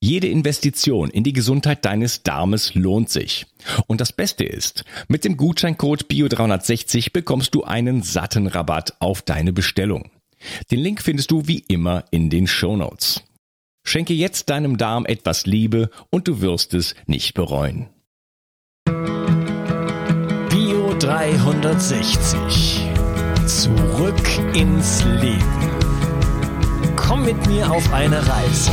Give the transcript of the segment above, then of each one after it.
Jede Investition in die Gesundheit deines Darmes lohnt sich. Und das Beste ist, mit dem Gutscheincode BIO360 bekommst du einen satten Rabatt auf deine Bestellung. Den Link findest du wie immer in den Show Notes. Schenke jetzt deinem Darm etwas Liebe und du wirst es nicht bereuen. Bio 360. Zurück ins Leben. Komm mit mir auf eine Reise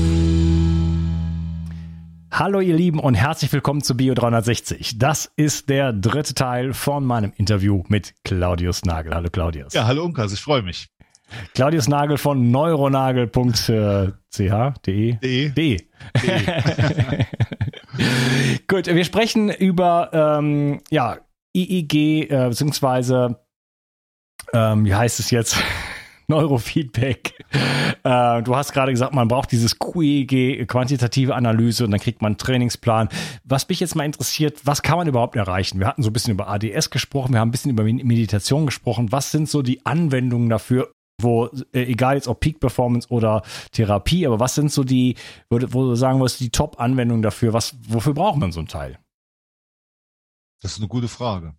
Hallo ihr Lieben und herzlich willkommen zu Bio 360. Das ist der dritte Teil von meinem Interview mit Claudius Nagel. Hallo Claudius. Ja, hallo Unkas, ich freue mich. Claudius Nagel von neuronagel.ch.de. De. De. De. Gut, wir sprechen über ähm, ja, IEG, äh, beziehungsweise ähm, wie heißt es jetzt? Neurofeedback. Äh, du hast gerade gesagt, man braucht dieses QEG, quantitative Analyse, und dann kriegt man einen Trainingsplan. Was mich jetzt mal interessiert, was kann man überhaupt erreichen? Wir hatten so ein bisschen über ADS gesprochen, wir haben ein bisschen über Meditation gesprochen. Was sind so die Anwendungen dafür? Wo, äh, egal jetzt ob Peak Performance oder Therapie, aber was sind so die, wo, wo du sagen wirst, die Top-Anwendungen dafür? Was, wofür braucht man so ein Teil? Das ist eine gute Frage.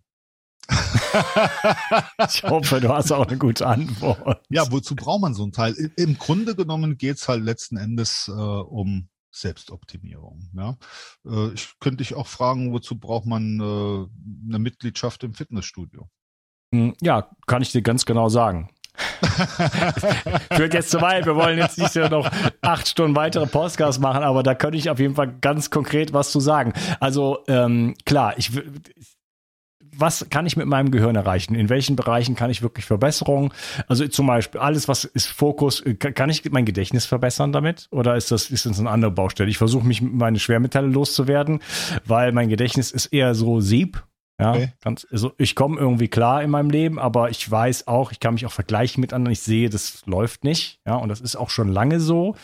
ich hoffe, du hast auch eine gute Antwort. Ja, wozu braucht man so ein Teil? Im Grunde genommen geht es halt letzten Endes äh, um Selbstoptimierung. Ja? Äh, ich könnte dich auch fragen, wozu braucht man äh, eine Mitgliedschaft im Fitnessstudio? Hm, ja, kann ich dir ganz genau sagen. Führt jetzt zu weit. Wir wollen jetzt nicht noch acht Stunden weitere Podcasts machen, aber da könnte ich auf jeden Fall ganz konkret was zu sagen. Also ähm, klar, ich, was kann ich mit meinem Gehirn erreichen? In welchen Bereichen kann ich wirklich Verbesserungen? Also zum Beispiel alles, was ist Fokus, äh, kann ich mein Gedächtnis verbessern damit? Oder ist das, ist das eine andere Baustelle? Ich versuche mich meine Schwermetalle loszuwerden, weil mein Gedächtnis ist eher so Sieb. Ja, okay. ganz, also ich komme irgendwie klar in meinem Leben, aber ich weiß auch, ich kann mich auch vergleichen mit anderen. Ich sehe, das läuft nicht. Ja, und das ist auch schon lange so.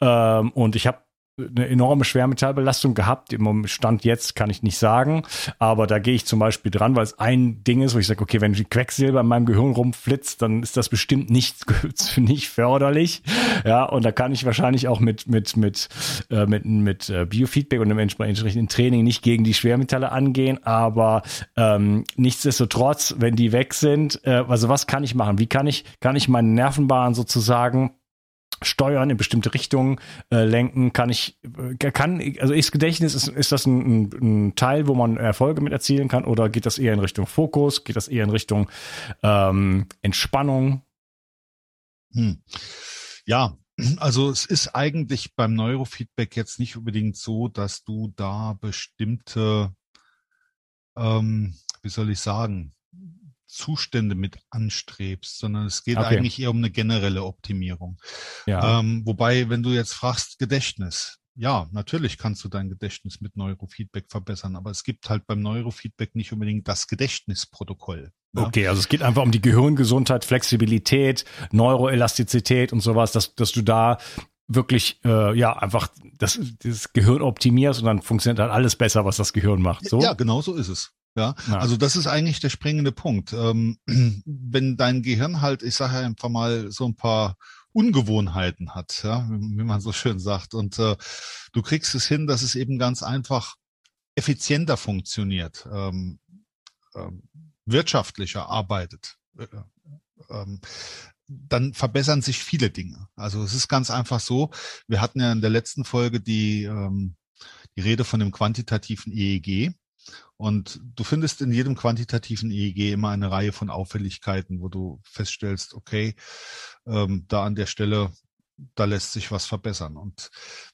Ähm, und ich habe eine enorme Schwermetallbelastung gehabt. Im Stand jetzt kann ich nicht sagen, aber da gehe ich zum Beispiel dran, weil es ein Ding ist, wo ich sage, okay, wenn Quecksilber in meinem Gehirn rumflitzt, dann ist das bestimmt nicht, nicht förderlich. Ja, und da kann ich wahrscheinlich auch mit, mit, mit, äh, mit, mit äh, Biofeedback und dem entsprechenden Training nicht gegen die Schwermetalle angehen, aber ähm, nichtsdestotrotz, wenn die weg sind, äh, also was kann ich machen? Wie kann ich, kann ich meine Nervenbahn sozusagen steuern in bestimmte Richtungen äh, lenken kann ich äh, kann also ist Gedächtnis ist, ist das ein, ein, Teil wo man Erfolge mit erzielen kann oder geht das eher in Richtung Fokus geht das eher in Richtung ähm, Entspannung hm. ja also es ist eigentlich beim Neurofeedback jetzt nicht unbedingt so dass du da bestimmte ähm, wie soll ich sagen Zustände mit anstrebst, sondern es geht okay. eigentlich eher um eine generelle Optimierung. Ja. Ähm, wobei, wenn du jetzt fragst, Gedächtnis, ja, natürlich kannst du dein Gedächtnis mit Neurofeedback verbessern, aber es gibt halt beim Neurofeedback nicht unbedingt das Gedächtnisprotokoll. Ne? Okay, also es geht einfach um die Gehirngesundheit, Flexibilität, Neuroelastizität und sowas, dass, dass du da wirklich äh, ja einfach das, das Gehirn optimierst und dann funktioniert halt alles besser, was das Gehirn macht. So? Ja, genau so ist es. Ja, ja, also das ist eigentlich der springende Punkt. Ähm, wenn dein Gehirn halt, ich sage ja einfach mal, so ein paar Ungewohnheiten hat, ja, wie, wie man so schön sagt, und äh, du kriegst es hin, dass es eben ganz einfach effizienter funktioniert, ähm, ähm, wirtschaftlicher arbeitet, äh, ähm, dann verbessern sich viele Dinge. Also es ist ganz einfach so, wir hatten ja in der letzten Folge die, ähm, die Rede von dem quantitativen EEG. Und du findest in jedem quantitativen EEG immer eine Reihe von Auffälligkeiten, wo du feststellst, okay, ähm, da an der Stelle da lässt sich was verbessern. Und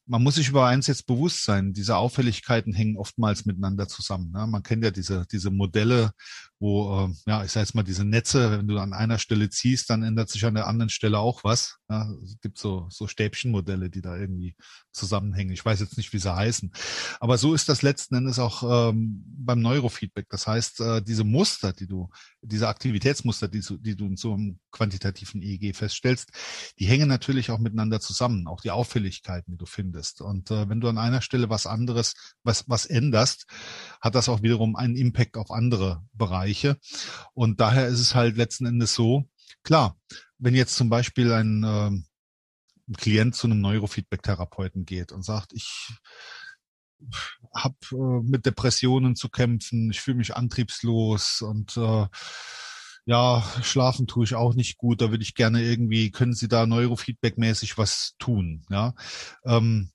man muss sich über eins jetzt bewusst sein, diese Auffälligkeiten hängen oftmals miteinander zusammen. Ne? Man kennt ja diese, diese Modelle, wo, äh, ja, ich sage jetzt mal, diese Netze, wenn du an einer Stelle ziehst, dann ändert sich an der anderen Stelle auch was. Ja? Es gibt so, so Stäbchenmodelle, die da irgendwie zusammenhängen. Ich weiß jetzt nicht, wie sie heißen. Aber so ist das letzten Endes auch ähm, beim Neurofeedback. Das heißt, äh, diese Muster, die du, diese Aktivitätsmuster, die, du, die du in so einem quantitativen EEG feststellst, die hängen natürlich auch miteinander zusammen, auch die Auffälligkeiten, die du findest. Und äh, wenn du an einer Stelle was anderes, was, was änderst, hat das auch wiederum einen Impact auf andere Bereiche. Bereiche. Und daher ist es halt letzten Endes so, klar, wenn jetzt zum Beispiel ein, äh, ein Klient zu einem Neurofeedback-Therapeuten geht und sagt, ich habe äh, mit Depressionen zu kämpfen, ich fühle mich antriebslos und äh, ja, schlafen tue ich auch nicht gut, da würde ich gerne irgendwie, können Sie da Neurofeedback-mäßig was tun, ja. Ähm,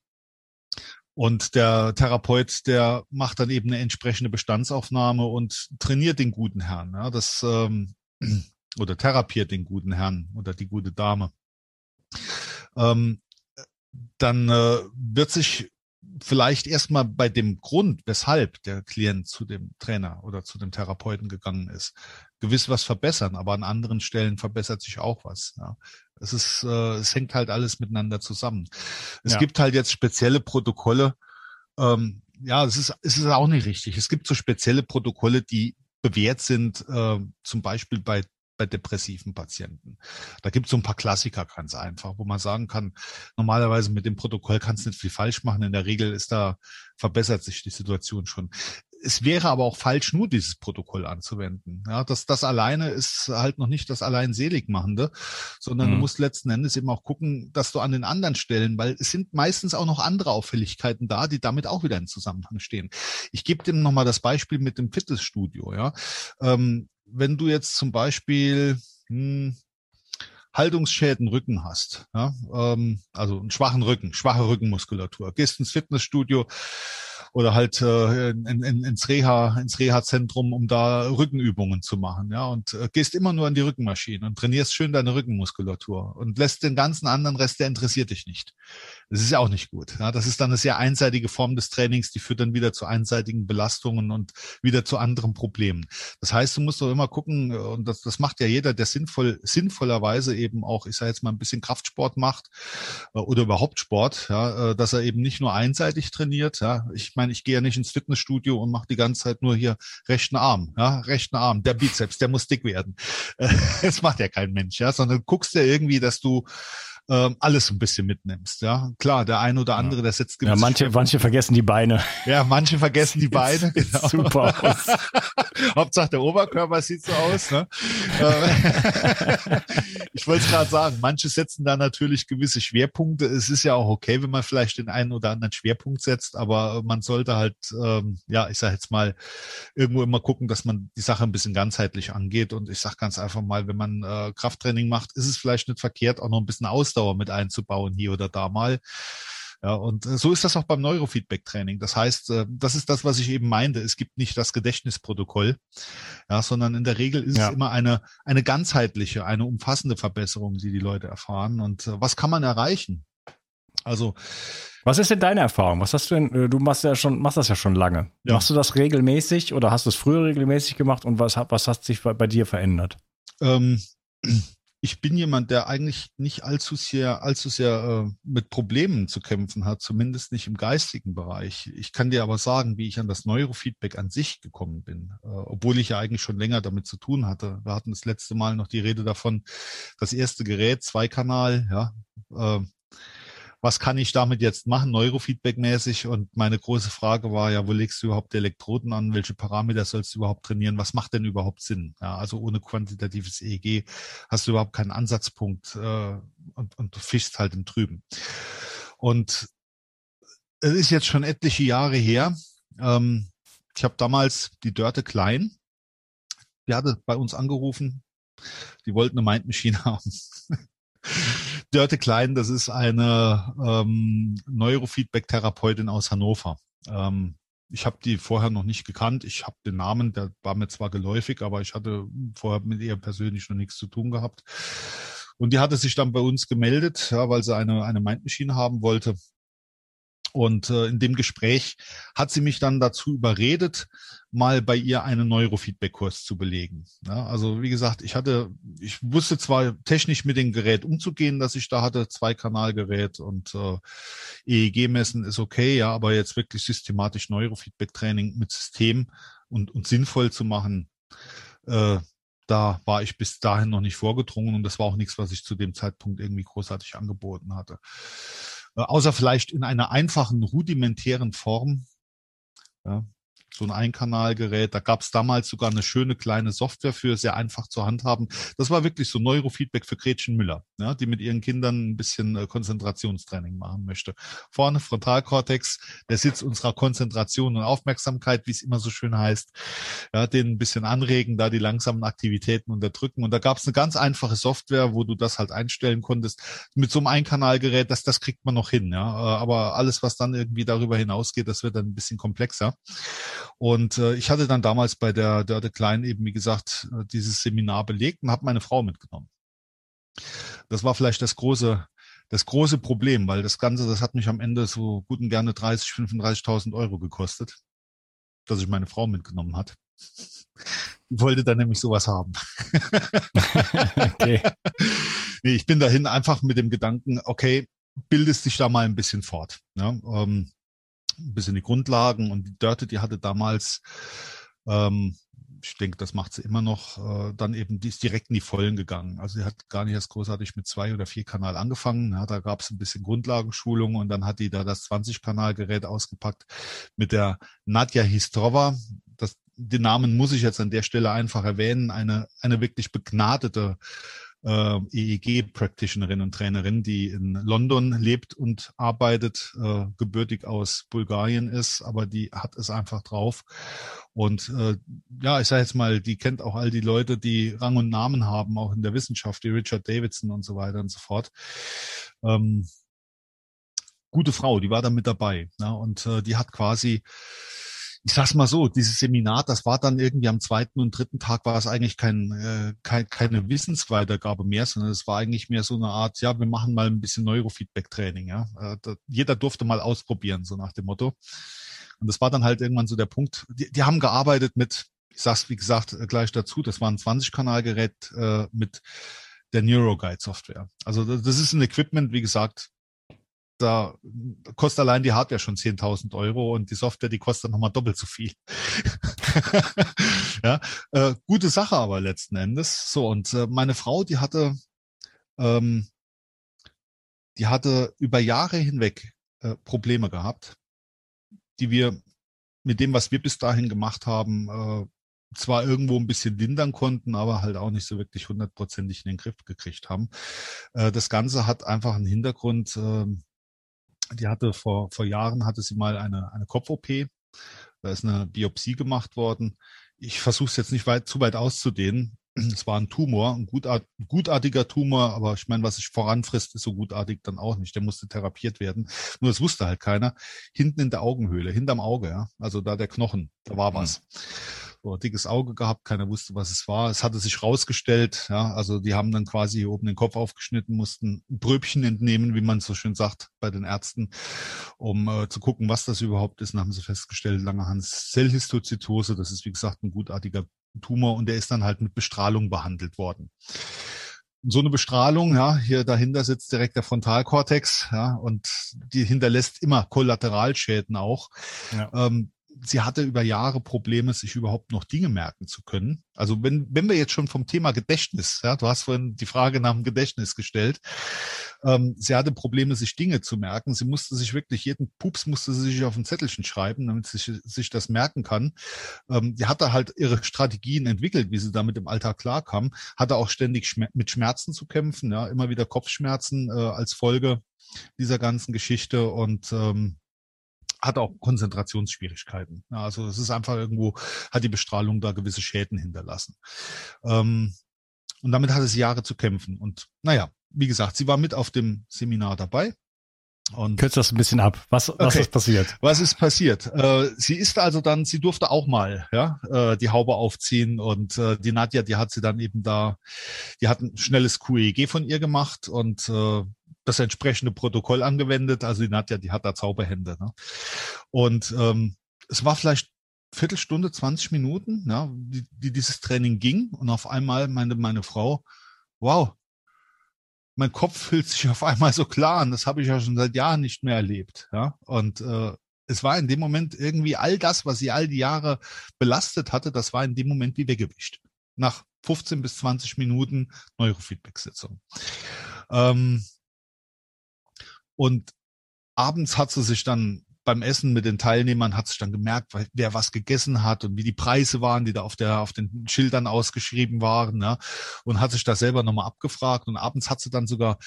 und der Therapeut, der macht dann eben eine entsprechende Bestandsaufnahme und trainiert den guten Herrn. Ja, das ähm, oder therapiert den guten Herrn oder die gute Dame. Ähm, dann äh, wird sich vielleicht erstmal bei dem Grund, weshalb der Klient zu dem Trainer oder zu dem Therapeuten gegangen ist, gewiss was verbessern, aber an anderen Stellen verbessert sich auch was. Ja. Es ist, äh, es hängt halt alles miteinander zusammen. Es ja. gibt halt jetzt spezielle Protokolle. Ähm, ja, es ist, es ist auch nicht richtig. Es gibt so spezielle Protokolle, die bewährt sind, äh, zum Beispiel bei bei depressiven Patienten. Da gibt es so ein paar Klassiker ganz einfach, wo man sagen kann, normalerweise mit dem Protokoll kannst du nicht viel falsch machen. In der Regel ist da, verbessert sich die Situation schon. Es wäre aber auch falsch, nur dieses Protokoll anzuwenden. Ja, das, das alleine ist halt noch nicht das allein Seligmachende, sondern mhm. du musst letzten Endes eben auch gucken, dass du an den anderen Stellen, weil es sind meistens auch noch andere Auffälligkeiten da, die damit auch wieder in Zusammenhang stehen. Ich gebe dir nochmal das Beispiel mit dem Fitnessstudio. Ja, ähm, wenn du jetzt zum Beispiel hm, Haltungsschäden Rücken hast, ja, ähm, also einen schwachen Rücken, schwache Rückenmuskulatur, gehst ins Fitnessstudio, oder halt äh, in, in, ins Reha, ins Reha-Zentrum, um da Rückenübungen zu machen, ja, und äh, gehst immer nur an die Rückenmaschine und trainierst schön deine Rückenmuskulatur und lässt den ganzen anderen Rest, der interessiert dich nicht. Das ist ja auch nicht gut. Ja, das ist dann eine sehr einseitige Form des Trainings, die führt dann wieder zu einseitigen Belastungen und wieder zu anderen Problemen. Das heißt, du musst doch immer gucken, äh, und das, das macht ja jeder, der sinnvoll, sinnvollerweise eben auch, ich sage jetzt mal, ein bisschen Kraftsport macht äh, oder überhaupt Sport, ja, äh, dass er eben nicht nur einseitig trainiert. Ja, ich meine, ich gehe ja nicht ins Fitnessstudio und mache die ganze Zeit nur hier rechten Arm, ja, rechten Arm, der Bizeps, der muss dick werden. Das macht ja kein Mensch, ja, sondern guckst ja irgendwie, dass du ähm, alles ein bisschen mitnimmst. Ja, klar, der eine oder andere, der setzt Ja, manche, manche vergessen die Beine. Ja, manche vergessen die Beine. Genau. Super aus. Hauptsache der Oberkörper sieht so aus. Ne? Äh, ich wollte es gerade sagen, manche setzen da natürlich gewisse Schwerpunkte. Es ist ja auch okay, wenn man vielleicht den einen oder anderen Schwerpunkt setzt, aber man sollte halt, ähm, ja, ich sage jetzt mal, irgendwo immer gucken, dass man die Sache ein bisschen ganzheitlich angeht. Und ich sage ganz einfach mal, wenn man äh, Krafttraining macht, ist es vielleicht nicht verkehrt, auch noch ein bisschen Ausdauer Ausdauer mit einzubauen hier oder da mal. Ja, und äh, so ist das auch beim Neurofeedback-Training. Das heißt, äh, das ist das, was ich eben meinte. Es gibt nicht das Gedächtnisprotokoll, ja, sondern in der Regel ist ja. es immer eine, eine ganzheitliche, eine umfassende Verbesserung, die die Leute erfahren. Und äh, was kann man erreichen? Also, was ist denn deine Erfahrung? Was hast du denn, du machst ja schon, machst das ja schon lange. Ja. Machst du das regelmäßig oder hast du es früher regelmäßig gemacht und was, was hat sich bei, bei dir verändert? Ähm, ich bin jemand, der eigentlich nicht allzu sehr, allzu sehr äh, mit Problemen zu kämpfen hat, zumindest nicht im geistigen Bereich. Ich kann dir aber sagen, wie ich an das Neurofeedback an sich gekommen bin, äh, obwohl ich ja eigentlich schon länger damit zu tun hatte. Wir hatten das letzte Mal noch die Rede davon, das erste Gerät, Zweikanal, ja, äh, was kann ich damit jetzt machen, Neurofeedback-mäßig? Und meine große Frage war ja, wo legst du überhaupt Elektroden an? Welche Parameter sollst du überhaupt trainieren? Was macht denn überhaupt Sinn? Ja, also ohne quantitatives EEG hast du überhaupt keinen Ansatzpunkt äh, und, und du fischst halt im Trüben. Und es ist jetzt schon etliche Jahre her. Ähm, ich habe damals die Dörte Klein, die hatte bei uns angerufen, die wollten eine Mind Machine haben. Dörte Klein, das ist eine ähm, Neurofeedback-Therapeutin aus Hannover. Ähm, ich habe die vorher noch nicht gekannt. Ich habe den Namen, der war mir zwar geläufig, aber ich hatte vorher mit ihr persönlich noch nichts zu tun gehabt. Und die hatte sich dann bei uns gemeldet, ja, weil sie eine, eine Mind Machine haben wollte. Und äh, in dem Gespräch hat sie mich dann dazu überredet, mal bei ihr einen Neurofeedback-Kurs zu belegen. Ja, also wie gesagt, ich hatte, ich wusste zwar technisch mit dem Gerät umzugehen, dass ich da hatte, zwei Kanalgerät und äh, EEG-Messen ist okay, ja, aber jetzt wirklich systematisch Neurofeedback-Training mit System und, und sinnvoll zu machen, äh, da war ich bis dahin noch nicht vorgedrungen und das war auch nichts, was ich zu dem Zeitpunkt irgendwie großartig angeboten hatte. Äh, außer vielleicht in einer einfachen, rudimentären Form. Ja, so ein Einkanalgerät. Da gab es damals sogar eine schöne kleine Software für, sehr einfach zu handhaben. Das war wirklich so Neurofeedback für Gretchen Müller, ja, die mit ihren Kindern ein bisschen äh, Konzentrationstraining machen möchte. Vorne Frontalkortex, der Sitz unserer Konzentration und Aufmerksamkeit, wie es immer so schön heißt, ja, den ein bisschen anregen, da die langsamen Aktivitäten unterdrücken. Und da gab es eine ganz einfache Software, wo du das halt einstellen konntest. Mit so einem Einkanalgerät, das, das kriegt man noch hin, ja. Äh, aber alles, was dann irgendwie darüber hinausgeht, das wird dann ein bisschen komplexer. Und äh, ich hatte dann damals bei der Dörte Klein eben, wie gesagt, äh, dieses Seminar belegt und habe meine Frau mitgenommen. Das war vielleicht das große, das große Problem, weil das Ganze, das hat mich am Ende so gut und gerne 30, 35.000 Euro gekostet, dass ich meine Frau mitgenommen hat. Die wollte dann nämlich sowas haben. okay. Nee, ich bin dahin einfach mit dem Gedanken, okay, bildest dich da mal ein bisschen fort. Ja, ähm, ein bisschen die Grundlagen und die Dörte, die hatte damals, ähm, ich denke, das macht sie immer noch, äh, dann eben, die ist direkt in die Vollen gegangen. Also sie hat gar nicht erst großartig mit zwei oder vier Kanal angefangen. Ja, da gab es ein bisschen Grundlagenschulung und dann hat die da das 20-Kanal-Gerät ausgepackt mit der Nadja Histrova. Das, den Namen muss ich jetzt an der Stelle einfach erwähnen. Eine, eine wirklich begnadete äh, EEG-Practitionerin und Trainerin, die in London lebt und arbeitet, äh, gebürtig aus Bulgarien ist, aber die hat es einfach drauf. Und äh, ja, ich sage jetzt mal, die kennt auch all die Leute, die Rang und Namen haben, auch in der Wissenschaft, wie Richard Davidson und so weiter und so fort. Ähm, gute Frau, die war da mit dabei. Ja, und äh, die hat quasi ich sag's mal so, dieses Seminar, das war dann irgendwie am zweiten und dritten Tag war es eigentlich kein, äh, kein, keine Wissensweitergabe mehr, sondern es war eigentlich mehr so eine Art, ja, wir machen mal ein bisschen Neurofeedback-Training, ja. Äh, da, jeder durfte mal ausprobieren, so nach dem Motto. Und das war dann halt irgendwann so der Punkt. Die, die haben gearbeitet mit, ich sag's wie gesagt äh, gleich dazu, das war ein 20-Kanal-Gerät äh, mit der NeuroGuide-Software. Also das ist ein Equipment, wie gesagt, da kostet allein die Hardware schon 10.000 Euro und die Software, die kostet nochmal doppelt so viel. ja, äh, gute Sache aber letzten Endes. So, und äh, meine Frau, die hatte, ähm, die hatte über Jahre hinweg äh, Probleme gehabt, die wir mit dem, was wir bis dahin gemacht haben, äh, zwar irgendwo ein bisschen lindern konnten, aber halt auch nicht so wirklich hundertprozentig in den Griff gekriegt haben. Äh, das Ganze hat einfach einen Hintergrund, äh, die hatte vor, vor Jahren hatte sie mal eine, eine Kopf-OP. Da ist eine Biopsie gemacht worden. Ich versuche es jetzt nicht weit, zu weit auszudehnen. Es war ein Tumor, ein gutart, gutartiger Tumor, aber ich meine, was sich voranfrisst, ist so gutartig dann auch nicht. Der musste therapiert werden. Nur das wusste halt keiner. Hinten in der Augenhöhle, hinterm Auge, ja. Also da der Knochen, da war was. Mhm so dickes Auge gehabt, keiner wusste, was es war. Es hatte sich rausgestellt, ja, also die haben dann quasi hier oben den Kopf aufgeschnitten, mussten Bröbchen entnehmen, wie man so schön sagt bei den Ärzten, um äh, zu gucken, was das überhaupt ist. Und haben sie festgestellt, Langerhans Zellhistozytose, das ist wie gesagt ein gutartiger Tumor und der ist dann halt mit Bestrahlung behandelt worden so eine Bestrahlung, ja, hier dahinter sitzt direkt der Frontalkortex, ja, und die hinterlässt immer Kollateralschäden auch. Ja. Ähm, sie hatte über Jahre Probleme, sich überhaupt noch Dinge merken zu können. Also wenn, wenn wir jetzt schon vom Thema Gedächtnis, ja, du hast vorhin die Frage nach dem Gedächtnis gestellt, ähm, sie hatte Probleme, sich Dinge zu merken. Sie musste sich wirklich, jeden Pups musste sie sich auf ein Zettelchen schreiben, damit sie sich, das merken kann. Ähm, die hatte halt ihre Strategien entwickelt, wie sie damit im Alltag klarkam, hatte auch ständig Schmer mit Schmerzen zu kämpfen, ja, immer wieder Kopfschmerzen äh, als Folge dieser ganzen Geschichte und ähm, hat auch Konzentrationsschwierigkeiten. Also es ist einfach irgendwo, hat die Bestrahlung da gewisse Schäden hinterlassen. Ähm, und damit hatte sie Jahre zu kämpfen. Und naja, wie gesagt, sie war mit auf dem Seminar dabei. Und Kürzt das ein bisschen ab. Was, was okay. ist passiert? Was ist passiert? Äh, sie ist also dann, sie durfte auch mal ja, äh, die Haube aufziehen und äh, die Nadja, die hat sie dann eben da, die hat ein schnelles QEG von ihr gemacht und äh, das entsprechende Protokoll angewendet. Also die Nadja, die hat da Zauberhände. Ne? Und ähm, es war vielleicht Viertelstunde, 20 Minuten, ja, die, die dieses Training ging und auf einmal meinte meine Frau, wow, mein Kopf fühlt sich auf einmal so klar an. Das habe ich ja schon seit Jahren nicht mehr erlebt. Ja? Und äh, es war in dem Moment irgendwie all das, was sie all die Jahre belastet hatte, das war in dem Moment wie weggewischt. Nach 15 bis 20 Minuten Neurofeedback-Sitzung. Ähm, und abends hat sie sich dann beim Essen mit den Teilnehmern hat sich dann gemerkt, wer was gegessen hat und wie die Preise waren, die da auf der auf den Schildern ausgeschrieben waren, ja, und hat sich da selber nochmal abgefragt und abends hat sie dann sogar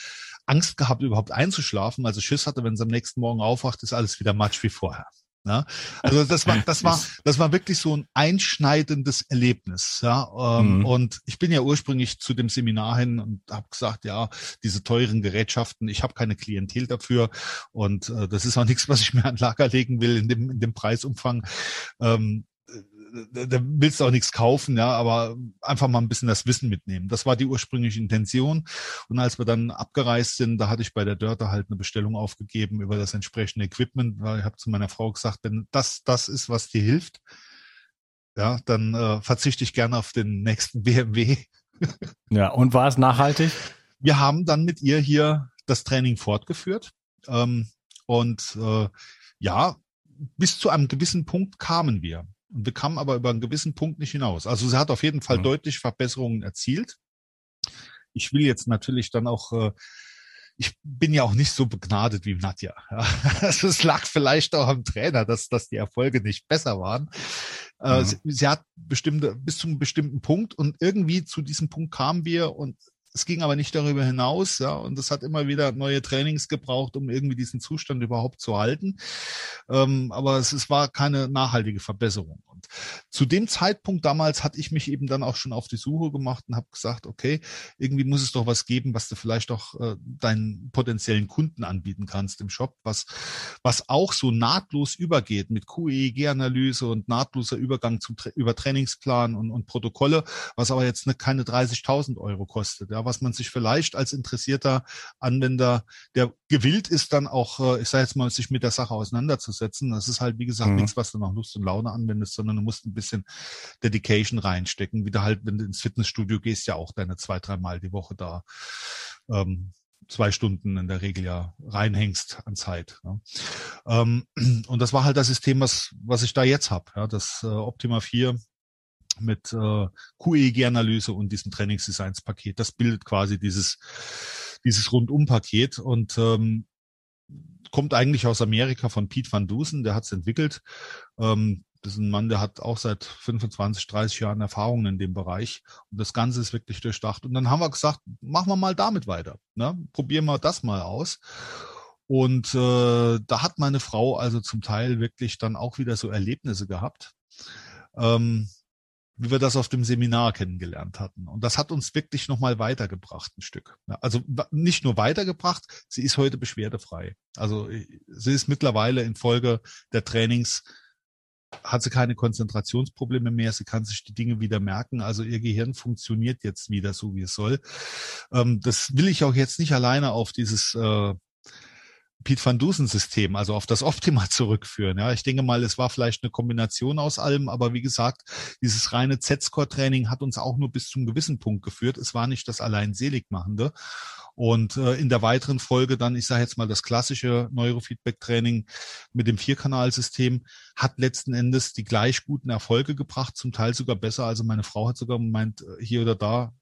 Angst gehabt, überhaupt einzuschlafen, also Schiss hatte, wenn sie am nächsten Morgen aufwacht, ist alles wieder Matsch wie vorher. Ja, also das war, das war, das war wirklich so ein einschneidendes Erlebnis. Ja, ähm, mhm. und ich bin ja ursprünglich zu dem Seminar hin und habe gesagt, ja, diese teuren Gerätschaften, ich habe keine Klientel dafür und äh, das ist auch nichts, was ich mir an Lager legen will in dem in dem Preisumfang. Ähm, da willst du auch nichts kaufen, ja, aber einfach mal ein bisschen das Wissen mitnehmen. Das war die ursprüngliche Intention. Und als wir dann abgereist sind, da hatte ich bei der Dörte halt eine Bestellung aufgegeben über das entsprechende Equipment, weil ich habe zu meiner Frau gesagt, wenn das das ist, was dir hilft, ja, dann äh, verzichte ich gerne auf den nächsten BMW. ja, und war es nachhaltig? Wir haben dann mit ihr hier das Training fortgeführt. Ähm, und äh, ja, bis zu einem gewissen Punkt kamen wir wir kamen aber über einen gewissen Punkt nicht hinaus. Also sie hat auf jeden Fall mhm. deutlich Verbesserungen erzielt. Ich will jetzt natürlich dann auch, äh, ich bin ja auch nicht so begnadet wie Nadja. Ja. Also es lag vielleicht auch am Trainer, dass, dass die Erfolge nicht besser waren. Äh, mhm. sie, sie hat bestimmte, bis zu einem bestimmten Punkt und irgendwie zu diesem Punkt kamen wir und es ging aber nicht darüber hinaus, ja, und es hat immer wieder neue Trainings gebraucht, um irgendwie diesen Zustand überhaupt zu halten. Ähm, aber es, es war keine nachhaltige Verbesserung. Und zu dem Zeitpunkt damals hatte ich mich eben dann auch schon auf die Suche gemacht und habe gesagt, okay, irgendwie muss es doch was geben, was du vielleicht auch äh, deinen potenziellen Kunden anbieten kannst im Shop, was, was auch so nahtlos übergeht mit QEEG-Analyse und nahtloser Übergang zum über Trainingsplan und, und Protokolle, was aber jetzt ne, keine 30.000 Euro kostet. Ja was man sich vielleicht als interessierter Anwender, der gewillt ist, dann auch, äh, ich sage jetzt mal, sich mit der Sache auseinanderzusetzen. Das ist halt, wie gesagt, mhm. nichts, was du nach Lust und Laune anwendest, sondern du musst ein bisschen Dedication reinstecken, wie du halt, wenn du ins Fitnessstudio gehst, ja auch deine zwei, dreimal die Woche da ähm, zwei Stunden in der Regel ja reinhängst an Zeit. Ne? Ähm, und das war halt das System, was, was ich da jetzt habe. Ja, das äh, Optima 4 mit äh, QEG-Analyse und diesem Trainingsdesigns-Paket. Das bildet quasi dieses, dieses Rundum-Paket und ähm, kommt eigentlich aus Amerika von Pete van Dusen, der hat es entwickelt. Ähm, das ist ein Mann, der hat auch seit 25, 30 Jahren Erfahrungen in dem Bereich. Und das Ganze ist wirklich durchdacht. Und dann haben wir gesagt, machen wir mal damit weiter. Ne? Probieren wir das mal aus. Und äh, da hat meine Frau also zum Teil wirklich dann auch wieder so Erlebnisse gehabt. Ähm, wie wir das auf dem Seminar kennengelernt hatten. Und das hat uns wirklich nochmal weitergebracht, ein Stück. Also nicht nur weitergebracht, sie ist heute beschwerdefrei. Also sie ist mittlerweile infolge der Trainings hat sie keine Konzentrationsprobleme mehr, sie kann sich die Dinge wieder merken, also ihr Gehirn funktioniert jetzt wieder so, wie es soll. Ähm, das will ich auch jetzt nicht alleine auf dieses Pete van Dusen System, also auf das Optima zurückführen. Ja, ich denke mal, es war vielleicht eine Kombination aus allem, aber wie gesagt, dieses reine Z-Score-Training hat uns auch nur bis zum gewissen Punkt geführt. Es war nicht das allein seligmachende. Und äh, in der weiteren Folge dann, ich sage jetzt mal, das klassische Neurofeedback-Training mit dem Vierkanalsystem hat letzten Endes die gleich guten Erfolge gebracht, zum Teil sogar besser. Also meine Frau hat sogar gemeint, äh, hier oder da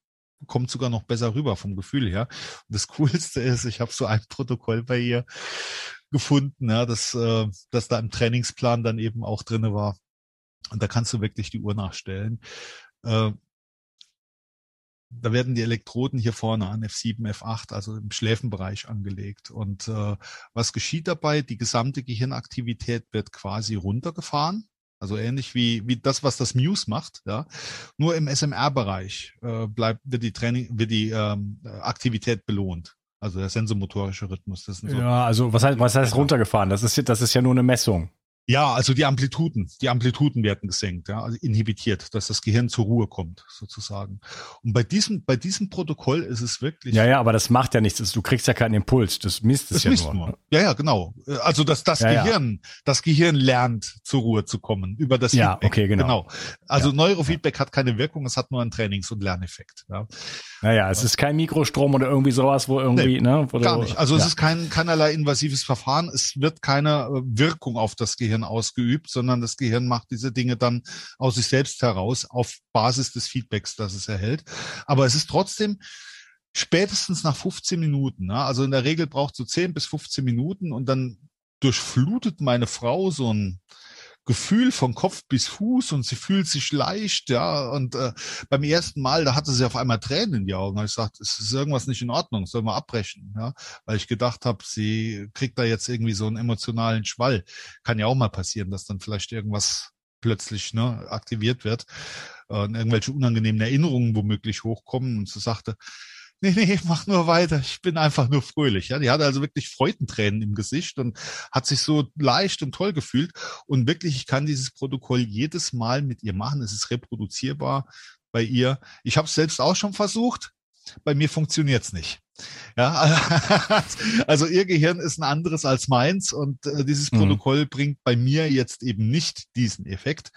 kommt sogar noch besser rüber vom Gefühl her. Und das Coolste ist, ich habe so ein Protokoll bei ihr gefunden, ja, das, äh, das da im Trainingsplan dann eben auch drinne war. Und da kannst du wirklich die Uhr nachstellen. Äh, da werden die Elektroden hier vorne an F7, F8, also im Schläfenbereich angelegt. Und äh, was geschieht dabei? Die gesamte Gehirnaktivität wird quasi runtergefahren. Also ähnlich wie, wie das, was das Muse macht, ja. Nur im SMR-Bereich äh, bleibt, wird die Training, wird die ähm, Aktivität belohnt. Also der sensomotorische Rhythmus. Das so ja, also was heißt, was heißt runtergefahren? Das ist, das ist ja nur eine Messung. Ja, also die Amplituden, die Amplituden werden gesenkt, ja, also inhibitiert, dass das Gehirn zur Ruhe kommt, sozusagen. Und bei diesem, bei diesem Protokoll ist es wirklich. Ja, ja, aber das macht ja nichts. Du kriegst ja keinen Impuls. Das misst es das ja misst nur. nur. Ja, ja, genau. Also dass das ja, Gehirn, ja. das Gehirn lernt, zur Ruhe zu kommen über das ja, Feedback. okay, genau. genau. Also ja. Neurofeedback hat keine Wirkung, es hat nur einen Trainings- und Lerneffekt. Ja. Naja, es ist kein Mikrostrom oder irgendwie sowas, wo irgendwie, nee, ne? Wo gar nicht. Also es ist kein keinerlei invasives Verfahren. Es wird keine äh, Wirkung auf das Gehirn Gehirn ausgeübt, sondern das Gehirn macht diese Dinge dann aus sich selbst heraus auf Basis des Feedbacks, das es erhält. Aber es ist trotzdem spätestens nach 15 Minuten. Ne? Also in der Regel braucht so 10 bis 15 Minuten und dann durchflutet meine Frau so ein Gefühl von Kopf bis Fuß und sie fühlt sich leicht, ja. Und äh, beim ersten Mal, da hatte sie auf einmal Tränen in die Augen. Da ich gesagt, es ist irgendwas nicht in Ordnung, sollen wir abbrechen, ja. Weil ich gedacht habe, sie kriegt da jetzt irgendwie so einen emotionalen Schwall. Kann ja auch mal passieren, dass dann vielleicht irgendwas plötzlich ne, aktiviert wird, äh, irgendwelche unangenehmen Erinnerungen womöglich hochkommen und sie sagte, nee, nee, mach nur weiter. Ich bin einfach nur fröhlich. Ja, die hatte also wirklich Freudentränen im Gesicht und hat sich so leicht und toll gefühlt. Und wirklich, ich kann dieses Protokoll jedes Mal mit ihr machen. Es ist reproduzierbar bei ihr. Ich habe es selbst auch schon versucht. Bei mir funktioniert's nicht. Ja, also ihr Gehirn ist ein anderes als meins und äh, dieses mhm. Protokoll bringt bei mir jetzt eben nicht diesen Effekt.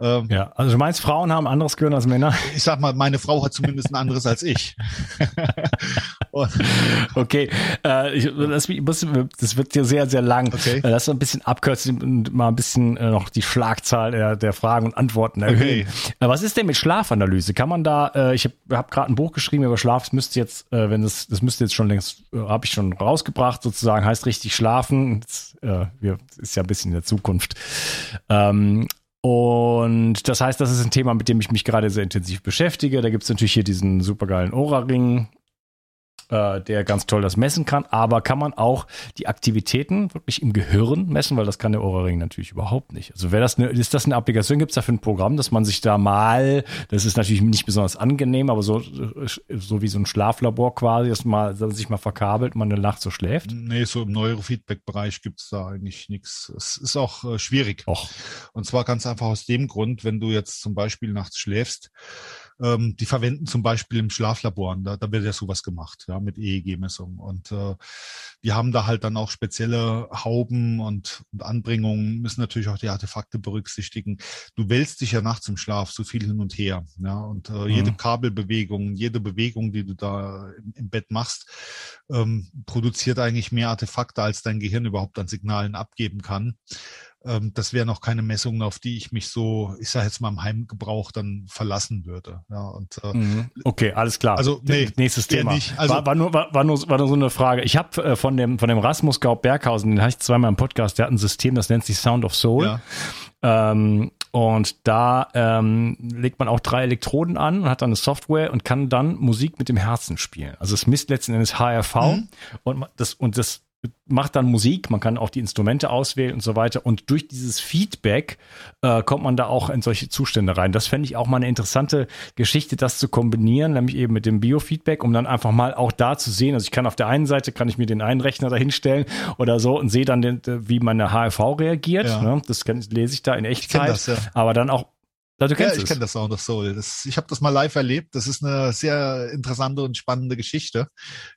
Ähm, ja, also du meinst, Frauen haben anderes Gehirn als Männer? Ich sag mal, meine Frau hat zumindest ein anderes als ich. okay, äh, ich, das, das, wird dir sehr, sehr lang. Okay. Äh, lass uns ein bisschen abkürzen und mal ein bisschen äh, noch die Schlagzahl der, der Fragen und Antworten erhöhen. Okay. Äh, was ist denn mit Schlafanalyse? Kann man da, äh, ich habe hab gerade ein Buch geschrieben über Schlaf, das müsste jetzt, wenn das, das müsste jetzt schon längst, äh, habe ich schon rausgebracht, sozusagen, heißt richtig schlafen. Das, äh, wir, ist ja ein bisschen in der Zukunft. Ähm, und das heißt, das ist ein Thema, mit dem ich mich gerade sehr intensiv beschäftige. Da gibt es natürlich hier diesen supergeilen Ora-Ring, der ganz toll das messen kann. Aber kann man auch die Aktivitäten wirklich im Gehirn messen, weil das kann der Oura Ring natürlich überhaupt nicht. Also wäre das eine, ist das eine Applikation? Gibt es dafür ein Programm, dass man sich da mal, das ist natürlich nicht besonders angenehm, aber so, so wie so ein Schlaflabor quasi, dass man sich mal verkabelt und man eine Nacht so schläft? Nee, so im Neurofeedback-Bereich gibt es da eigentlich nichts. Es ist auch äh, schwierig. Och. Und zwar ganz einfach aus dem Grund, wenn du jetzt zum Beispiel nachts schläfst, ähm, die verwenden zum Beispiel im Schlaflabor, da, da wird ja sowas gemacht, ja, mit EEG-Messungen. Und äh, die haben da halt dann auch spezielle Hauben und, und Anbringungen, müssen natürlich auch die Artefakte berücksichtigen. Du wälzt dich ja nachts im Schlaf so viel hin und her, ja, und äh, mhm. jede Kabelbewegung, jede Bewegung, die du da im, im Bett machst, ähm, produziert eigentlich mehr Artefakte, als dein Gehirn überhaupt an Signalen abgeben kann ähm, das wären noch keine Messungen, auf die ich mich so, ich sage jetzt mal im Heimgebrauch dann verlassen würde. Ja, und, äh, mhm. okay, alles klar. Also nee, nächstes Thema. Nicht, also, war, war, nur, war, war, nur, war nur so eine Frage. Ich habe äh, von dem von dem Rasmus Gaub Berghausen, den hatte ich zweimal im Podcast, der hat ein System, das nennt sich Sound of Soul. Ja. Ähm, und da ähm, legt man auch drei Elektroden an und hat dann eine Software und kann dann Musik mit dem Herzen spielen. Also es misst letzten Endes HRV mhm. und das und das macht dann Musik, man kann auch die Instrumente auswählen und so weiter. Und durch dieses Feedback äh, kommt man da auch in solche Zustände rein. Das fände ich auch mal eine interessante Geschichte, das zu kombinieren, nämlich eben mit dem Biofeedback, um dann einfach mal auch da zu sehen. Also ich kann auf der einen Seite, kann ich mir den einen Rechner da hinstellen oder so und sehe dann, den, wie meine HRV reagiert. Ja. Ne? Das kann, lese ich da in Echtzeit. Das, ja. Aber dann auch ja, du kennst ja, ich kenne das Sound of Soul. Das, ich habe das mal live erlebt. Das ist eine sehr interessante und spannende Geschichte.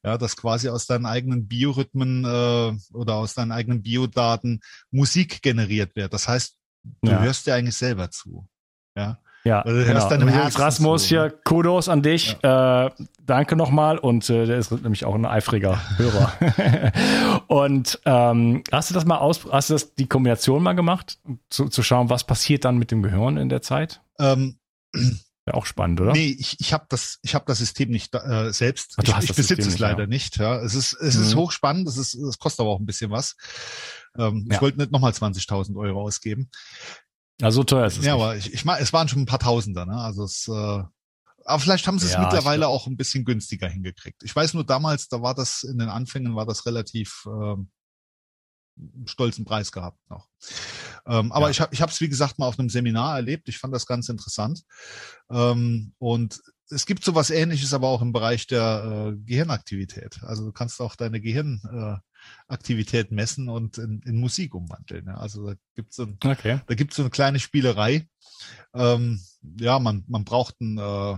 Ja, dass quasi aus deinen eigenen Biorhythmen äh, oder aus deinen eigenen Biodaten Musik generiert wird. Das heißt, du ja. hörst dir eigentlich selber zu. Ja. Ja, also genau. deinem Rasmus hier, ne? Kudos an dich. Ja. Äh, danke nochmal. Und äh, der ist nämlich auch ein eifriger Hörer. und ähm, hast du das mal aus, hast du das die Kombination mal gemacht, zu, zu schauen, was passiert dann mit dem Gehirn in der Zeit? Ähm, ja, auch spannend, oder? Nee, ich, ich habe das, ich habe das System nicht äh, selbst. Ach, ich ich besitze es leider nicht. Ja, es ist, es mhm. ist hochspannend. Es ist, es kostet aber auch ein bisschen was. Ähm, ja. Ich wollte nicht nochmal 20.000 Euro ausgeben. Ja, so teuer ist es. Ja, nicht. aber ich, ich meine, es waren schon ein paar Tausender, ne? Also es, äh, Aber vielleicht haben sie es ja, mittlerweile auch ein bisschen günstiger hingekriegt. Ich weiß nur damals, da war das in den Anfängen war das relativ ähm, stolzen Preis gehabt noch. Ähm, aber ja. ich habe ich es wie gesagt mal auf einem Seminar erlebt. Ich fand das ganz interessant. Ähm, und es gibt sowas Ähnliches, aber auch im Bereich der äh, Gehirnaktivität. Also du kannst auch deine Gehirnaktivität äh, messen und in, in Musik umwandeln. Ja? Also da gibt's so, okay. da gibt's so eine kleine Spielerei. Ähm, ja, man man braucht ein äh,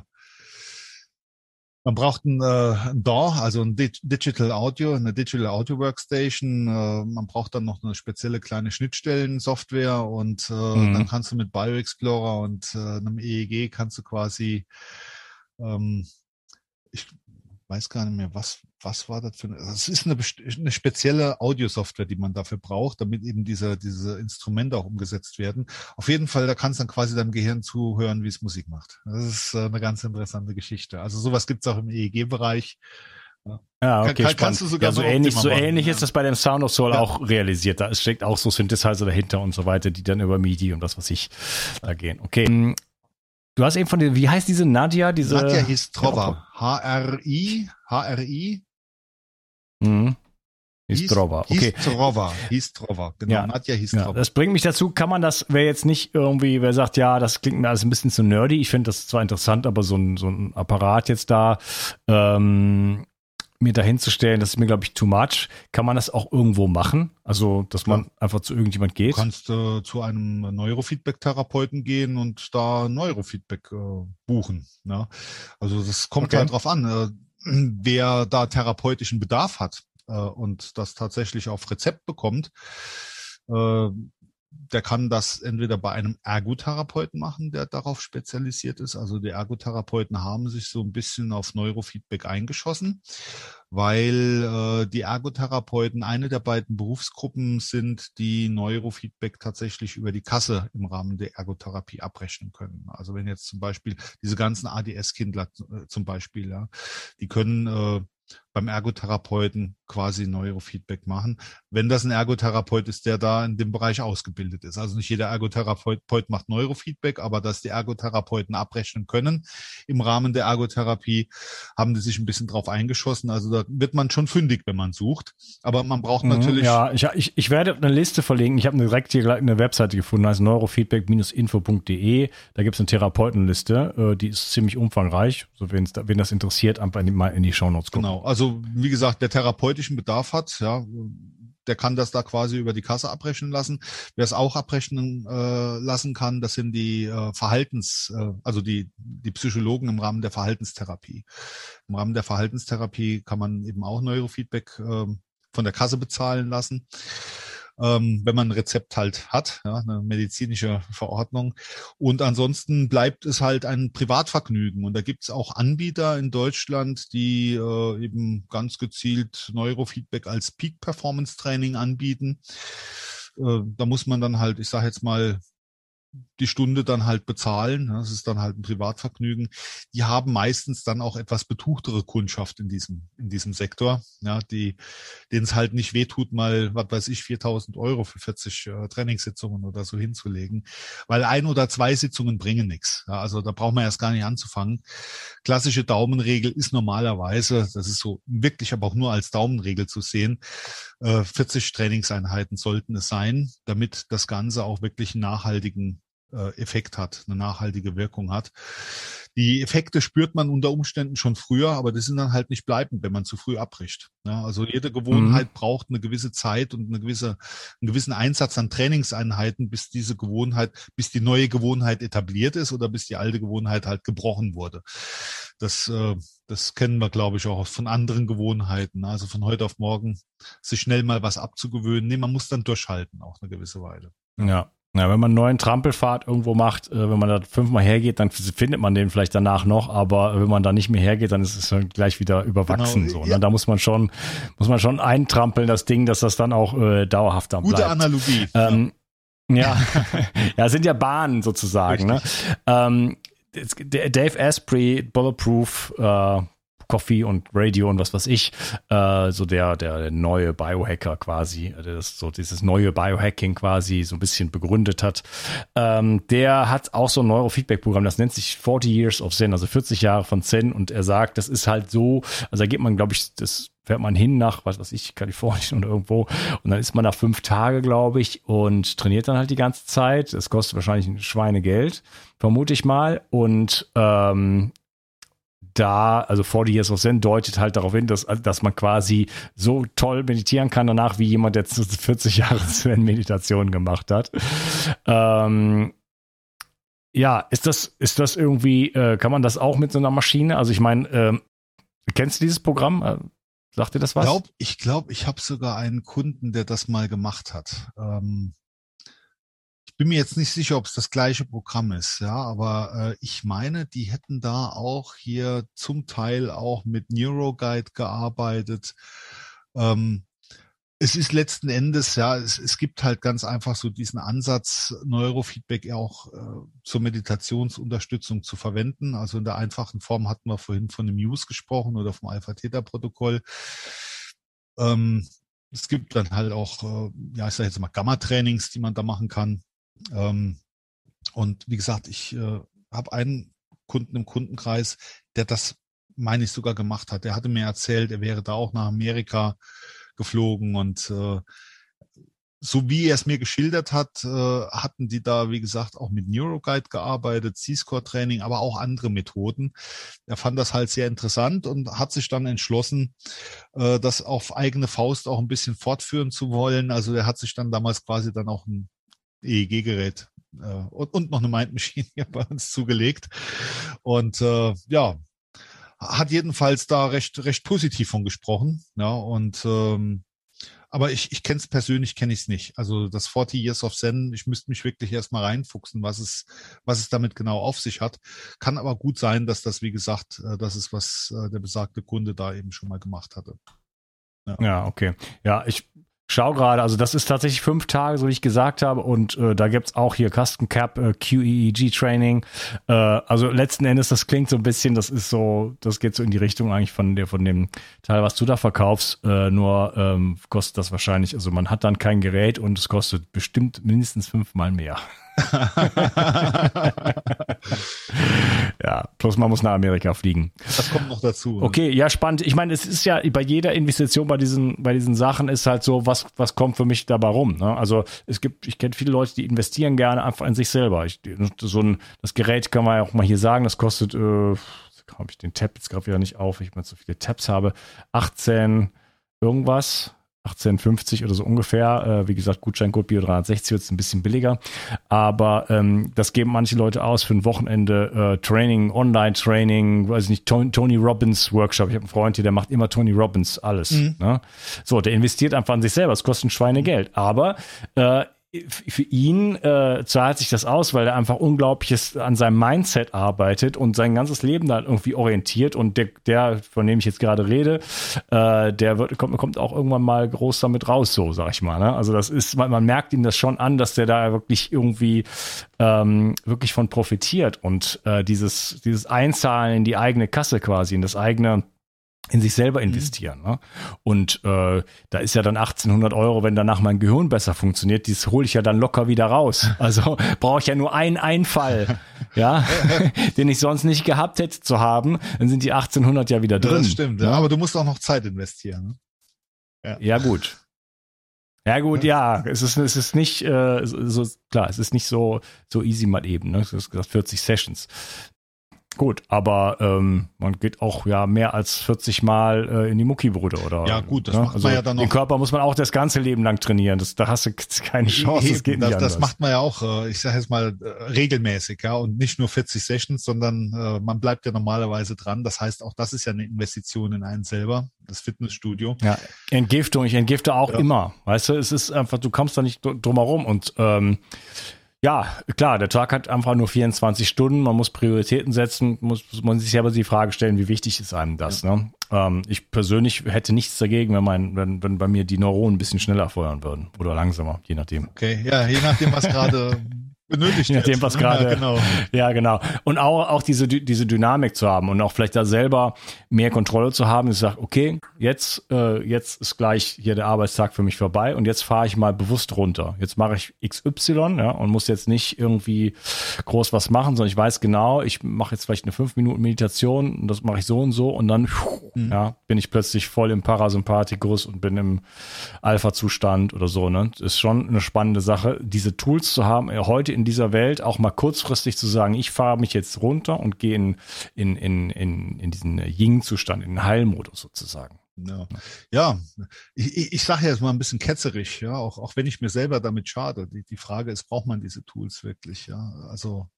man braucht ein, äh, ein DAW, also ein Digital Audio, eine Digital Audio Workstation. Äh, man braucht dann noch eine spezielle kleine Schnittstellen-Software und äh, mhm. dann kannst du mit BioExplorer und äh, einem EEG kannst du quasi ähm, weiß gar nicht mehr, was, was war das für eine, es ist eine, eine spezielle Audiosoftware, die man dafür braucht, damit eben diese, diese Instrumente auch umgesetzt werden. Auf jeden Fall, da kannst du dann quasi deinem Gehirn zuhören, wie es Musik macht. Das ist äh, eine ganz interessante Geschichte. Also sowas gibt's auch im EEG-Bereich. Ja, okay, kann, kannst du sogar ja, so ähnlich, so ähnlich machen, ist das bei dem Sound of Soul ja. auch realisiert. Da steckt auch so Synthesizer dahinter und so weiter, die dann über MIDI und das, was ich da gehen. Okay. Du hast eben von der, wie heißt diese Nadja? Diese Nadja hieß Trova. H-R-I, H-R-I. Mhm. Hieß Trova. Okay. Hieß Trova. Hieß Trova. Genau. Ja. Nadja hieß ja. Das bringt mich dazu, kann man das, wer jetzt nicht irgendwie, wer sagt, ja, das klingt mir alles ein bisschen zu nerdy. Ich finde das zwar interessant, aber so ein, so ein Apparat jetzt da, ähm, mir dahinzustellen, das ist mir, glaube ich, too much. Kann man das auch irgendwo machen? Also, dass man ja. einfach zu irgendjemand geht? Du kannst äh, zu einem Neurofeedback-Therapeuten gehen und da Neurofeedback äh, buchen. Ne? Also, das kommt okay. halt drauf an, äh, wer da therapeutischen Bedarf hat äh, und das tatsächlich auf Rezept bekommt. Der kann das entweder bei einem Ergotherapeuten machen, der darauf spezialisiert ist. Also die Ergotherapeuten haben sich so ein bisschen auf Neurofeedback eingeschossen, weil äh, die Ergotherapeuten eine der beiden Berufsgruppen sind, die Neurofeedback tatsächlich über die Kasse im Rahmen der Ergotherapie abrechnen können. Also wenn jetzt zum Beispiel diese ganzen ADS-Kindler äh, zum Beispiel, ja, die können äh, beim Ergotherapeuten quasi Neurofeedback machen. Wenn das ein Ergotherapeut ist, der da in dem Bereich ausgebildet ist. Also nicht jeder Ergotherapeut macht Neurofeedback, aber dass die Ergotherapeuten abrechnen können im Rahmen der Ergotherapie, haben die sich ein bisschen drauf eingeschossen. Also da wird man schon fündig, wenn man sucht. Aber man braucht mhm, natürlich. Ja, ich, ich, ich werde eine Liste verlinken. Ich habe direkt hier eine Webseite gefunden, heißt neurofeedback-info.de. Da gibt es eine Therapeutenliste, äh, die ist ziemlich umfangreich. So, wenn das interessiert, einfach mal in die Shownotes gucken. Genau, also wie gesagt, der therapeutischen Bedarf hat, ja, der kann das da quasi über die Kasse abrechnen lassen. Wer es auch abrechnen äh, lassen kann, das sind die äh, Verhaltens, äh, also die, die Psychologen im Rahmen der Verhaltenstherapie. Im Rahmen der Verhaltenstherapie kann man eben auch Neurofeedback äh, von der Kasse bezahlen lassen ähm, wenn man ein Rezept halt hat, ja, eine medizinische Verordnung. Und ansonsten bleibt es halt ein Privatvergnügen. Und da gibt es auch Anbieter in Deutschland, die äh, eben ganz gezielt Neurofeedback als Peak Performance Training anbieten. Äh, da muss man dann halt, ich sage jetzt mal, die Stunde dann halt bezahlen. Das ist dann halt ein Privatvergnügen. Die haben meistens dann auch etwas betuchtere Kundschaft in diesem, in diesem Sektor, ja, die, denen es halt nicht wehtut, mal, was weiß ich, 4000 Euro für 40 äh, Trainingssitzungen oder so hinzulegen, weil ein oder zwei Sitzungen bringen nichts. Ja, also da braucht man erst gar nicht anzufangen. Klassische Daumenregel ist normalerweise, das ist so wirklich aber auch nur als Daumenregel zu sehen, äh, 40 Trainingseinheiten sollten es sein, damit das Ganze auch wirklich nachhaltigen Effekt hat, eine nachhaltige Wirkung hat. Die Effekte spürt man unter Umständen schon früher, aber die sind dann halt nicht bleibend, wenn man zu früh abbricht. Ja, also jede Gewohnheit mhm. braucht eine gewisse Zeit und eine gewisse, einen gewissen Einsatz an Trainingseinheiten, bis diese Gewohnheit, bis die neue Gewohnheit etabliert ist oder bis die alte Gewohnheit halt gebrochen wurde. Das, äh, das kennen wir, glaube ich, auch von anderen Gewohnheiten. Also von heute auf morgen sich schnell mal was abzugewöhnen. Nee, man muss dann durchhalten, auch eine gewisse Weile. Ja, ja, wenn man einen neuen Trampelfahrt irgendwo macht, äh, wenn man da fünfmal hergeht, dann findet man den vielleicht danach noch, aber wenn man da nicht mehr hergeht, dann ist es dann gleich wieder überwachsen. Genau, so, ne? ja. Da muss man schon, muss man schon eintrampeln, das Ding, dass das dann auch äh, dauerhaft dann Gute bleibt. Analogie. Ähm, ja, ja, sind ja Bahnen sozusagen. Ne? Ähm, Dave Asprey, Bulletproof, äh, Coffee und Radio und was weiß ich, äh, so der, der neue Biohacker quasi, der das so dieses neue Biohacking quasi so ein bisschen begründet hat. Ähm, der hat auch so ein Neurofeedback-Programm, das nennt sich 40 Years of Zen, also 40 Jahre von Zen und er sagt, das ist halt so, also da geht man, glaube ich, das fährt man hin nach, was weiß ich, Kalifornien oder irgendwo und dann ist man nach fünf Tage, glaube ich, und trainiert dann halt die ganze Zeit. Das kostet wahrscheinlich ein Schweinegeld, vermute ich mal. Und ähm, da, also 40 Years of Zen deutet halt darauf hin, dass, dass man quasi so toll meditieren kann danach, wie jemand, der 40 Jahre Zen-Meditation gemacht hat. Ähm, ja, ist das, ist das irgendwie, äh, kann man das auch mit so einer Maschine? Also ich meine, ähm, kennst du dieses Programm? Äh, sagt dir das was? Glaub, ich glaube, ich habe sogar einen Kunden, der das mal gemacht hat. Ähm, bin mir jetzt nicht sicher, ob es das gleiche Programm ist, ja, aber äh, ich meine, die hätten da auch hier zum Teil auch mit NeuroGuide gearbeitet. Ähm, es ist letzten Endes, ja, es, es gibt halt ganz einfach so diesen Ansatz, Neurofeedback auch äh, zur Meditationsunterstützung zu verwenden. Also in der einfachen Form hatten wir vorhin von dem Use gesprochen oder vom Alpha-Theta-Protokoll. Ähm, es gibt dann halt auch, äh, ja, ich sage jetzt mal Gamma-Trainings, die man da machen kann. Ähm, und wie gesagt, ich äh, habe einen Kunden im Kundenkreis, der das, meine ich, sogar gemacht hat. Der hatte mir erzählt, er wäre da auch nach Amerika geflogen und äh, so wie er es mir geschildert hat, äh, hatten die da, wie gesagt, auch mit NeuroGuide gearbeitet, C-Score-Training, aber auch andere Methoden. Er fand das halt sehr interessant und hat sich dann entschlossen, äh, das auf eigene Faust auch ein bisschen fortführen zu wollen. Also er hat sich dann damals quasi dann auch ein EEG-Gerät äh, und, und, noch eine Mind Machine hier bei uns zugelegt. Und äh, ja, hat jedenfalls da recht, recht positiv von gesprochen. Ja, und ähm, aber ich, ich kenne es persönlich, kenne ich es nicht. Also das 40 Years of Zen, ich müsste mich wirklich erstmal reinfuchsen, was es, was es damit genau auf sich hat. Kann aber gut sein, dass das, wie gesagt, äh, das ist, was äh, der besagte Kunde da eben schon mal gemacht hatte. Ja, ja okay. Ja, ich Schau gerade, also das ist tatsächlich fünf Tage, so wie ich gesagt habe, und äh, da gibt's auch hier Custom Cap äh, QEEG Training. Äh, also letzten Endes, das klingt so ein bisschen, das ist so, das geht so in die Richtung eigentlich von der von dem Teil, was du da verkaufst. Äh, nur ähm, kostet das wahrscheinlich, also man hat dann kein Gerät und es kostet bestimmt mindestens fünfmal mehr. ja, plus man muss nach Amerika fliegen. Das kommt noch dazu. Okay, ja, spannend. Ich meine, es ist ja bei jeder Investition bei diesen, bei diesen Sachen ist halt so, was, was kommt für mich dabei rum. Ne? Also es gibt, ich kenne viele Leute, die investieren gerne einfach in sich selber. Ich, so ein, das Gerät kann man ja auch mal hier sagen, das kostet, äh, habe ich den Tab jetzt gerade wieder nicht auf, ich mal so viele Tabs habe, 18 irgendwas 18,50 oder so ungefähr. Äh, wie gesagt, Gutscheincode Bio 360 wird es ein bisschen billiger. Aber ähm, das geben manche Leute aus für ein Wochenende äh, Training, Online-Training, weiß ich nicht, Tony, Tony Robbins Workshop. Ich habe einen Freund hier, der macht immer Tony Robbins alles. Mhm. Ne? So, der investiert einfach an sich selber. Es kostet ein Schweinegeld. Aber äh, für ihn äh, zahlt sich das aus, weil er einfach unglaubliches an seinem Mindset arbeitet und sein ganzes Leben da irgendwie orientiert und der, der von dem ich jetzt gerade rede, äh, der wird, kommt, kommt auch irgendwann mal groß damit raus, so sag ich mal. Ne? Also das ist, man, man merkt ihm das schon an, dass der da wirklich irgendwie ähm, wirklich von profitiert und äh, dieses, dieses Einzahlen in die eigene Kasse quasi, in das eigene in sich selber mhm. investieren. Ne? Und äh, da ist ja dann 1800 Euro, wenn danach mein Gehirn besser funktioniert, dies hole ich ja dann locker wieder raus. Also brauche ich ja nur einen Einfall, ja, den ich sonst nicht gehabt hätte zu haben, dann sind die 1800 ja wieder drin. Das stimmt, ja. aber du musst auch noch Zeit investieren. Ne? Ja. ja. gut. Ja gut, ja, es ist es ist nicht äh, so klar, es ist nicht so so easy mal eben, ne? Du hast gesagt 40 Sessions. Gut, aber ähm, man geht auch ja mehr als 40 Mal äh, in die Muckibude oder. Ja gut, das ne? macht also man ja dann noch. Den Körper muss man auch das ganze Leben lang trainieren. Das, da hast du keine Chance. Das geht das, nicht anders. Das macht man ja auch, äh, ich sage jetzt mal äh, regelmäßig, ja, und nicht nur 40 Sessions, sondern äh, man bleibt ja normalerweise dran. Das heißt, auch das ist ja eine Investition in einen selber, das Fitnessstudio. Ja, Entgiftung. Ich entgifte auch ja. immer. Weißt du, es ist einfach, du kommst da nicht drum herum und ähm, ja, klar, der Tag hat einfach nur 24 Stunden, man muss Prioritäten setzen, muss man sich aber die Frage stellen, wie wichtig ist einem das, ja. ne? Ähm, ich persönlich hätte nichts dagegen, wenn, mein, wenn, wenn bei mir die Neuronen ein bisschen schneller feuern würden oder langsamer, je nachdem. Okay, ja, je nachdem, was gerade benötigt Je nachdem, was gerade. Ja, genau. Ja, genau. Und auch, auch diese, diese Dynamik zu haben und auch vielleicht da selber mehr Kontrolle zu haben. Ich sage, okay, jetzt, äh, jetzt ist gleich hier der Arbeitstag für mich vorbei und jetzt fahre ich mal bewusst runter. Jetzt mache ich XY ja, und muss jetzt nicht irgendwie groß was machen, sondern ich weiß genau, ich mache jetzt vielleicht eine 5 Minuten Meditation und das mache ich so und so und dann mhm. ja, bin ich plötzlich voll im Parasympathikus und bin im Alpha-Zustand oder so. Ne? Das ist schon eine spannende Sache, diese Tools zu haben, äh, heute in dieser Welt auch mal kurzfristig zu sagen, ich fahre mich jetzt runter und gehe in, in, in, in, in diesen Ying-Zustand, in den Heilmodus sozusagen. Ja, ja ich, ich sage jetzt mal ein bisschen ketzerisch, ja, auch, auch wenn ich mir selber damit schade. Die, die Frage ist, braucht man diese Tools wirklich? Ja, also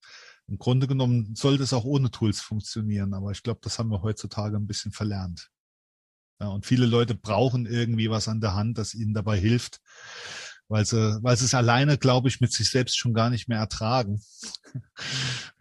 im Grunde genommen sollte es auch ohne Tools funktionieren, aber ich glaube, das haben wir heutzutage ein bisschen verlernt. Ja, und viele Leute brauchen irgendwie was an der Hand, das ihnen dabei hilft, weil sie, weil sie es alleine, glaube ich, mit sich selbst schon gar nicht mehr ertragen.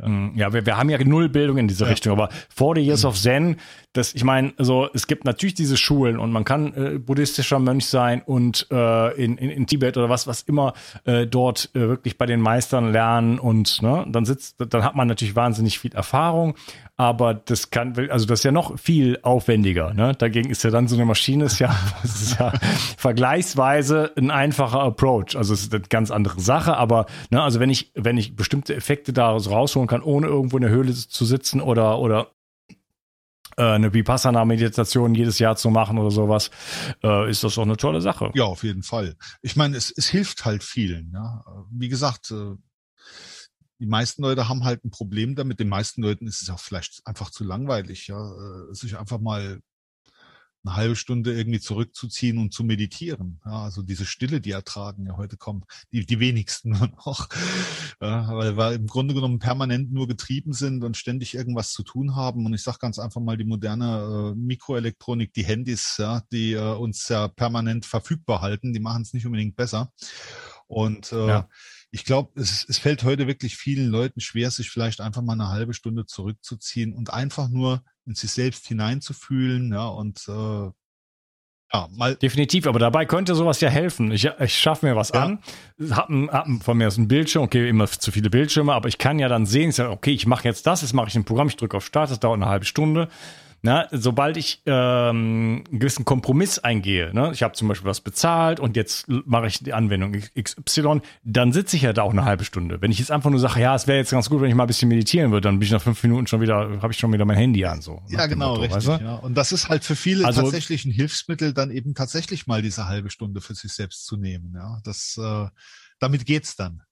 Ja, ja wir, wir haben ja null Bildung in diese ja. Richtung, aber 40 Years mhm. of Zen, das, ich meine, also es gibt natürlich diese Schulen und man kann äh, buddhistischer Mönch sein und äh, in, in, in Tibet oder was, was immer äh, dort äh, wirklich bei den Meistern lernen und ne, dann sitzt, dann hat man natürlich wahnsinnig viel Erfahrung, aber das kann, also das ist ja noch viel aufwendiger. Ne? Dagegen ist ja dann so eine Maschine, ist ja, das ist ja vergleichsweise ein einfacher Approach. Also es ist eine ganz andere Sache, aber ne, also wenn ich, wenn ich bestimmte Effekte daraus rausholen kann, ohne irgendwo in der Höhle zu sitzen oder, oder äh, eine Vipassana-Meditation jedes Jahr zu machen oder sowas, äh, ist das doch eine tolle Sache. Ja, auf jeden Fall. Ich meine, es, es hilft halt vielen. Ja? Wie gesagt, äh, die meisten Leute haben halt ein Problem damit. Den meisten Leuten ist es auch vielleicht einfach zu langweilig, ja, sich einfach mal eine halbe Stunde irgendwie zurückzuziehen und zu meditieren. Ja, also diese Stille, die ertragen ja heute kommen, die, die wenigsten nur noch, ja, weil wir im Grunde genommen permanent nur getrieben sind und ständig irgendwas zu tun haben. Und ich sage ganz einfach mal, die moderne äh, Mikroelektronik, die Handys, ja, die äh, uns ja permanent verfügbar halten, die machen es nicht unbedingt besser. Und äh, ja ich glaube, es, es fällt heute wirklich vielen Leuten schwer, sich vielleicht einfach mal eine halbe Stunde zurückzuziehen und einfach nur in sich selbst hineinzufühlen, ja, und äh, ja, mal. Definitiv, aber dabei könnte sowas ja helfen. Ich, ich schaffe mir was ja. an, hab, hab von mir aus ein Bildschirm, okay, immer zu viele Bildschirme, aber ich kann ja dann sehen, ich sage, okay, ich mache jetzt das, jetzt mache ich ein Programm, ich drücke auf Start, das dauert eine halbe Stunde na, sobald ich ähm, einen gewissen Kompromiss eingehe, ne, ich habe zum Beispiel was bezahlt und jetzt mache ich die Anwendung XY, dann sitze ich ja da auch eine halbe Stunde. Wenn ich jetzt einfach nur sage, ja, es wäre jetzt ganz gut, wenn ich mal ein bisschen meditieren würde, dann bin ich nach fünf Minuten schon wieder, habe ich schon wieder mein Handy an. So, ja, genau, Motto, richtig. Weißt du? ja. Und das ist halt für viele also, tatsächlich ein Hilfsmittel, dann eben tatsächlich mal diese halbe Stunde für sich selbst zu nehmen. Ja, das, äh, damit geht's dann.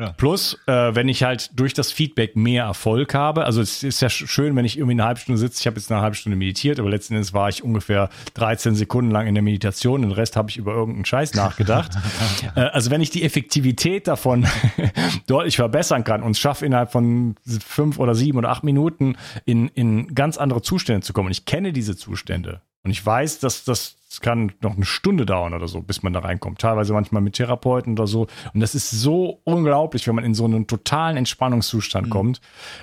Ja. Plus, äh, wenn ich halt durch das Feedback mehr Erfolg habe, also es ist ja schön, wenn ich irgendwie eine halbe Stunde sitze, ich habe jetzt eine halbe Stunde meditiert, aber letzten Endes war ich ungefähr 13 Sekunden lang in der Meditation, den Rest habe ich über irgendeinen Scheiß nachgedacht. äh, also wenn ich die Effektivität davon deutlich verbessern kann und es schaffe innerhalb von fünf oder sieben oder acht Minuten in, in ganz andere Zustände zu kommen, und ich kenne diese Zustände, und ich weiß, dass das kann noch eine Stunde dauern oder so, bis man da reinkommt. Teilweise manchmal mit Therapeuten oder so. Und das ist so unglaublich, wenn man in so einen totalen Entspannungszustand mhm. kommt.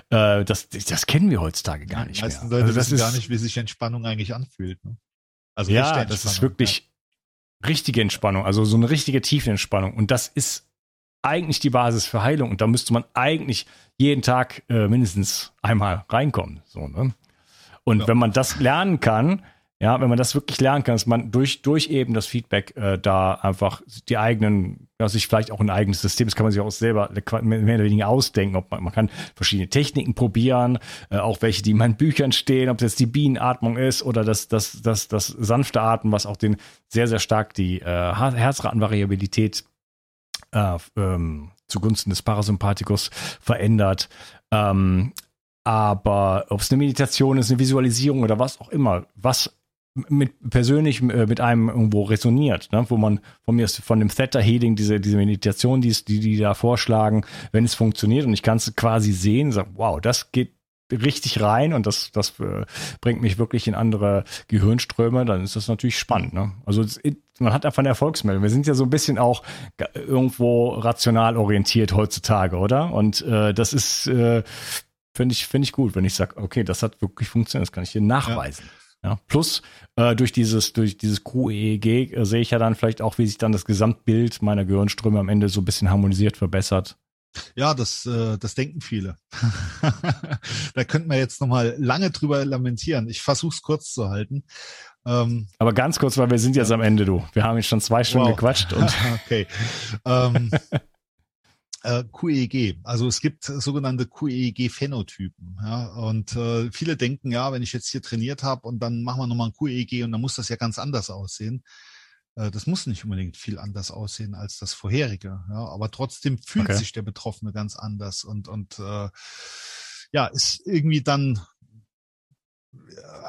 Äh, das, das kennen wir heutzutage gar nicht Die meisten mehr. Leute also das wissen gar nicht, wie sich Entspannung eigentlich anfühlt. Ne? Also ja, das ist wirklich ja. richtige Entspannung, also so eine richtige tiefe Entspannung. Und das ist eigentlich die Basis für Heilung. Und da müsste man eigentlich jeden Tag äh, mindestens einmal reinkommen. So, ne? Und ja. wenn man das lernen kann, ja, wenn man das wirklich lernen kann, dass man durch, durch eben das Feedback äh, da einfach die eigenen, ja, sich vielleicht auch ein eigenes System, das kann man sich auch selber mehr oder weniger ausdenken. Ob man, man kann verschiedene Techniken probieren, äh, auch welche, die in meinen Büchern stehen, ob das die Bienenatmung ist oder das, das, das, das sanfte Atmen, was auch den sehr, sehr stark die äh, Herzratenvariabilität äh, ähm, zugunsten des Parasympathikus verändert. Ähm, aber ob es eine Meditation ist, eine Visualisierung oder was auch immer, was mit persönlich äh, mit einem irgendwo resoniert, ne? wo man von mir von dem Theta Healing diese diese Meditation, die die die da vorschlagen, wenn es funktioniert und ich kann es quasi sehen, sag wow, das geht richtig rein und das das äh, bringt mich wirklich in andere Gehirnströme, dann ist das natürlich spannend. Ne? Also es, man hat einfach eine Erfolgsmeldung. Wir sind ja so ein bisschen auch irgendwo rational orientiert heutzutage, oder? Und äh, das ist äh, finde ich finde ich gut, wenn ich sage, okay, das hat wirklich funktioniert, das kann ich hier nachweisen. Ja. Ja, plus äh, durch dieses durch dieses QEEG äh, sehe ich ja dann vielleicht auch, wie sich dann das Gesamtbild meiner Gehirnströme am Ende so ein bisschen harmonisiert verbessert. Ja, das, äh, das denken viele. da könnten wir jetzt nochmal lange drüber lamentieren. Ich versuche es kurz zu halten. Ähm, Aber ganz kurz, weil wir sind jetzt am Ende, du. Wir haben jetzt schon zwei Stunden wow. gequatscht. Okay. Ähm, äh, QEG, also es gibt sogenannte QEG-Phänotypen. Ja, und äh, viele denken, ja, wenn ich jetzt hier trainiert habe und dann machen wir nochmal ein QEG und dann muss das ja ganz anders aussehen. Äh, das muss nicht unbedingt viel anders aussehen als das vorherige. Ja, aber trotzdem fühlt okay. sich der Betroffene ganz anders und, und äh, ja, ist irgendwie dann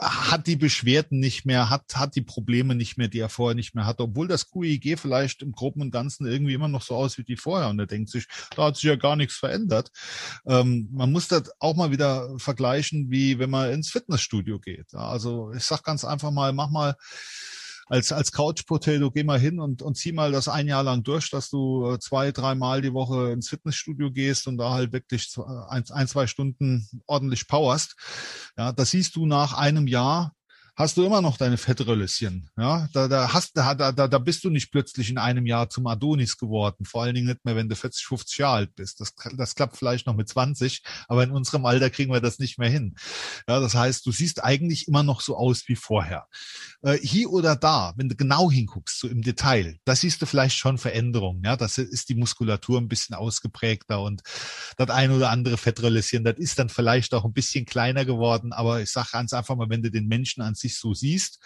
hat die Beschwerden nicht mehr, hat, hat die Probleme nicht mehr, die er vorher nicht mehr hatte, obwohl das QIG vielleicht im Groben und Ganzen irgendwie immer noch so aussieht wie vorher. Und er denkt sich, da hat sich ja gar nichts verändert. Ähm, man muss das auch mal wieder vergleichen, wie wenn man ins Fitnessstudio geht. Also ich sag ganz einfach mal, mach mal als, als Couch Potato geh mal hin und, und zieh mal das ein Jahr lang durch, dass du äh, zwei, dreimal die Woche ins Fitnessstudio gehst und da halt wirklich ein, ein zwei Stunden ordentlich powerst. Ja, das siehst du nach einem Jahr hast du immer noch deine Fettröllchen. Ja, da, da hast, da, da, da bist du nicht plötzlich in einem Jahr zum Adonis geworden. Vor allen Dingen nicht mehr, wenn du 40, 50 Jahre alt bist. Das, das klappt vielleicht noch mit 20, aber in unserem Alter kriegen wir das nicht mehr hin. Ja, das heißt, du siehst eigentlich immer noch so aus wie vorher. Äh, hier oder da, wenn du genau hinguckst, so im Detail, da siehst du vielleicht schon Veränderungen. Ja, das ist die Muskulatur ein bisschen ausgeprägter und das ein oder andere Fettröllchen, das ist dann vielleicht auch ein bisschen kleiner geworden. Aber ich sage ganz einfach mal, wenn du den Menschen an sich so siehst.